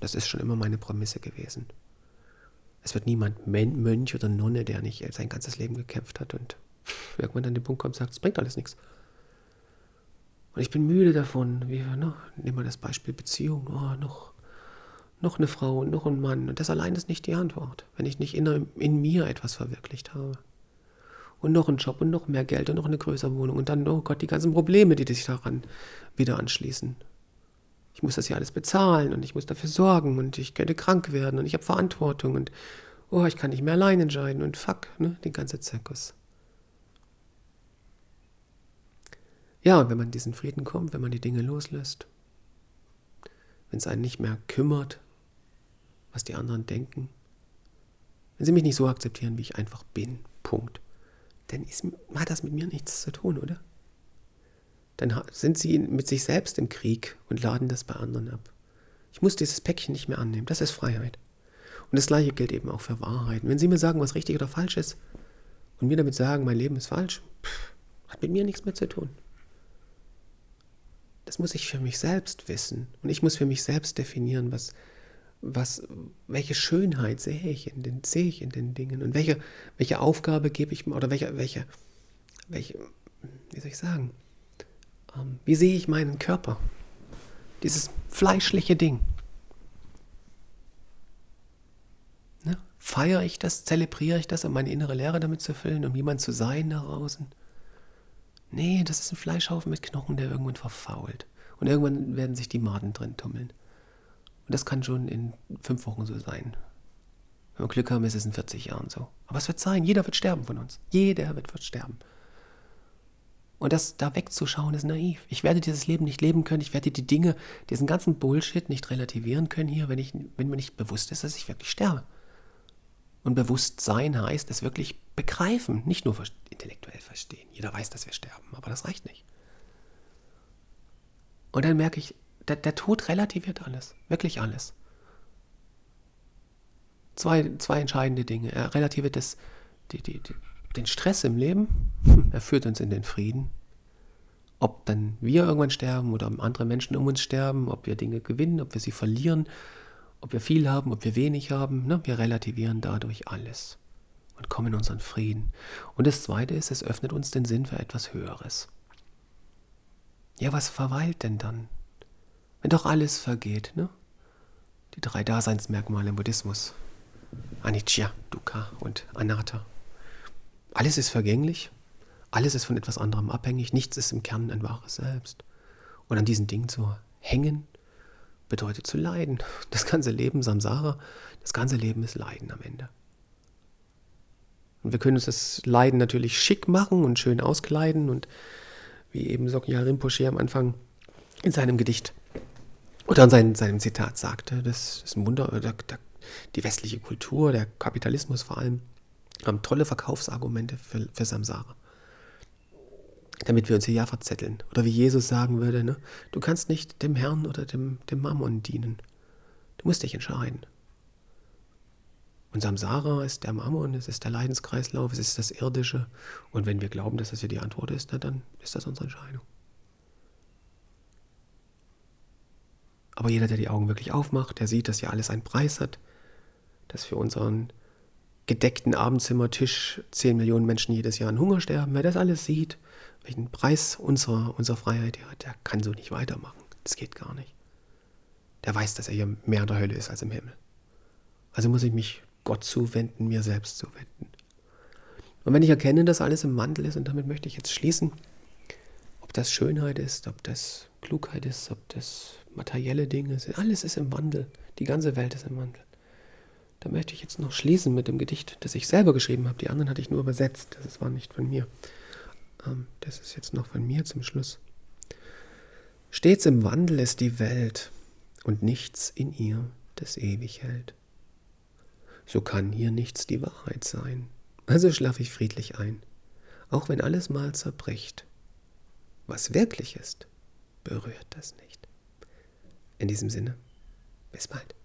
Das ist schon immer meine Prämisse gewesen. Es wird niemand Mönch oder Nonne, der nicht sein ganzes Leben gekämpft hat und irgendwann an den Punkt kommt und sagt, es bringt alles nichts. Und ich bin müde davon, wie, ne, nehmen wir das Beispiel Beziehung, oh, noch, noch eine Frau und noch ein Mann. Und das allein ist nicht die Antwort, wenn ich nicht in, in mir etwas verwirklicht habe. Und noch einen Job und noch mehr Geld und noch eine größere Wohnung und dann, oh Gott, die ganzen Probleme, die sich daran wieder anschließen ich muss das ja alles bezahlen und ich muss dafür sorgen und ich könnte krank werden und ich habe Verantwortung und oh, ich kann nicht mehr allein entscheiden und fuck, ne, den ganzen Zirkus. Ja, und wenn man diesen Frieden kommt, wenn man die Dinge loslässt, wenn es einen nicht mehr kümmert, was die anderen denken, wenn sie mich nicht so akzeptieren, wie ich einfach bin, Punkt, dann ist, hat das mit mir nichts zu tun, oder? Dann sind sie mit sich selbst im Krieg und laden das bei anderen ab. Ich muss dieses Päckchen nicht mehr annehmen. Das ist Freiheit. Und das gleiche gilt eben auch für Wahrheiten. Wenn Sie mir sagen, was richtig oder falsch ist, und mir damit sagen, mein Leben ist falsch, pff, hat mit mir nichts mehr zu tun. Das muss ich für mich selbst wissen. Und ich muss für mich selbst definieren, was, was, welche Schönheit sehe ich in den, sehe ich in den Dingen und welche, welche Aufgabe gebe ich mir oder welche, welche, welche, wie soll ich sagen, wie sehe ich meinen Körper? Dieses fleischliche Ding. Ne? Feiere ich das, zelebriere ich das, um meine innere Lehre damit zu füllen, um jemand zu sein nach außen? Nee, das ist ein Fleischhaufen mit Knochen, der irgendwann verfault. Und irgendwann werden sich die Maden drin tummeln. Und das kann schon in fünf Wochen so sein. Wenn wir Glück haben, ist es in 40 Jahren so. Aber es wird sein, jeder wird sterben von uns. Jeder wird sterben. Und das da wegzuschauen ist naiv. Ich werde dieses Leben nicht leben können, ich werde die Dinge, diesen ganzen Bullshit nicht relativieren können hier, wenn, ich, wenn mir nicht bewusst ist, dass ich wirklich sterbe. Und Bewusstsein heißt es wirklich begreifen, nicht nur intellektuell verstehen. Jeder weiß, dass wir sterben, aber das reicht nicht. Und dann merke ich, der, der Tod relativiert alles, wirklich alles. Zwei, zwei entscheidende Dinge. Er relativiert das, die, die, die, den Stress im Leben, er führt uns in den Frieden. Ob dann wir irgendwann sterben oder andere Menschen um uns sterben, ob wir Dinge gewinnen, ob wir sie verlieren, ob wir viel haben, ob wir wenig haben, ne? wir relativieren dadurch alles und kommen in unseren Frieden. Und das Zweite ist, es öffnet uns den Sinn für etwas Höheres. Ja, was verweilt denn dann? Wenn doch alles vergeht, ne? Die drei Daseinsmerkmale im Buddhismus. Anicca, Dukkha und Anatta. Alles ist vergänglich, alles ist von etwas anderem abhängig, nichts ist im Kern ein wahres Selbst. Und an diesen Dingen zu hängen, bedeutet zu leiden. Das ganze Leben, Samsara, das ganze Leben ist Leiden am Ende. Und wir können uns das Leiden natürlich schick machen und schön auskleiden und wie eben Sokya Rinpoche am Anfang in seinem Gedicht oder in seinem, seinem Zitat sagte, das ist ein Wunder, der, der, die westliche Kultur, der Kapitalismus vor allem, haben tolle Verkaufsargumente für, für Samsara. Damit wir uns hier ja verzetteln. Oder wie Jesus sagen würde, ne? du kannst nicht dem Herrn oder dem, dem Mammon dienen. Du musst dich entscheiden. Und Samsara ist der Mammon, es ist der Leidenskreislauf, es ist das Irdische. Und wenn wir glauben, dass das hier die Antwort ist, na, dann ist das unsere Entscheidung. Aber jeder, der die Augen wirklich aufmacht, der sieht, dass ja alles einen Preis hat, dass für unseren gedeckten Abendzimmertisch 10 Millionen Menschen jedes Jahr an Hunger sterben. Wer das alles sieht, welchen Preis unserer, unserer Freiheit hat, der kann so nicht weitermachen. Das geht gar nicht. Der weiß, dass er hier mehr in der Hölle ist als im Himmel. Also muss ich mich Gott zuwenden, mir selbst zuwenden. Und wenn ich erkenne, dass alles im Wandel ist, und damit möchte ich jetzt schließen, ob das Schönheit ist, ob das Klugheit ist, ob das materielle Dinge sind, alles ist im Wandel. Die ganze Welt ist im Wandel. Da möchte ich jetzt noch schließen mit dem Gedicht, das ich selber geschrieben habe. Die anderen hatte ich nur übersetzt. Das war nicht von mir. Ähm, das ist jetzt noch von mir zum Schluss. Stets im Wandel ist die Welt und nichts in ihr, das ewig hält so kann hier nichts die Wahrheit sein. Also schlafe ich friedlich ein, auch wenn alles mal zerbricht. Was wirklich ist, berührt das nicht. In diesem Sinne, bis bald.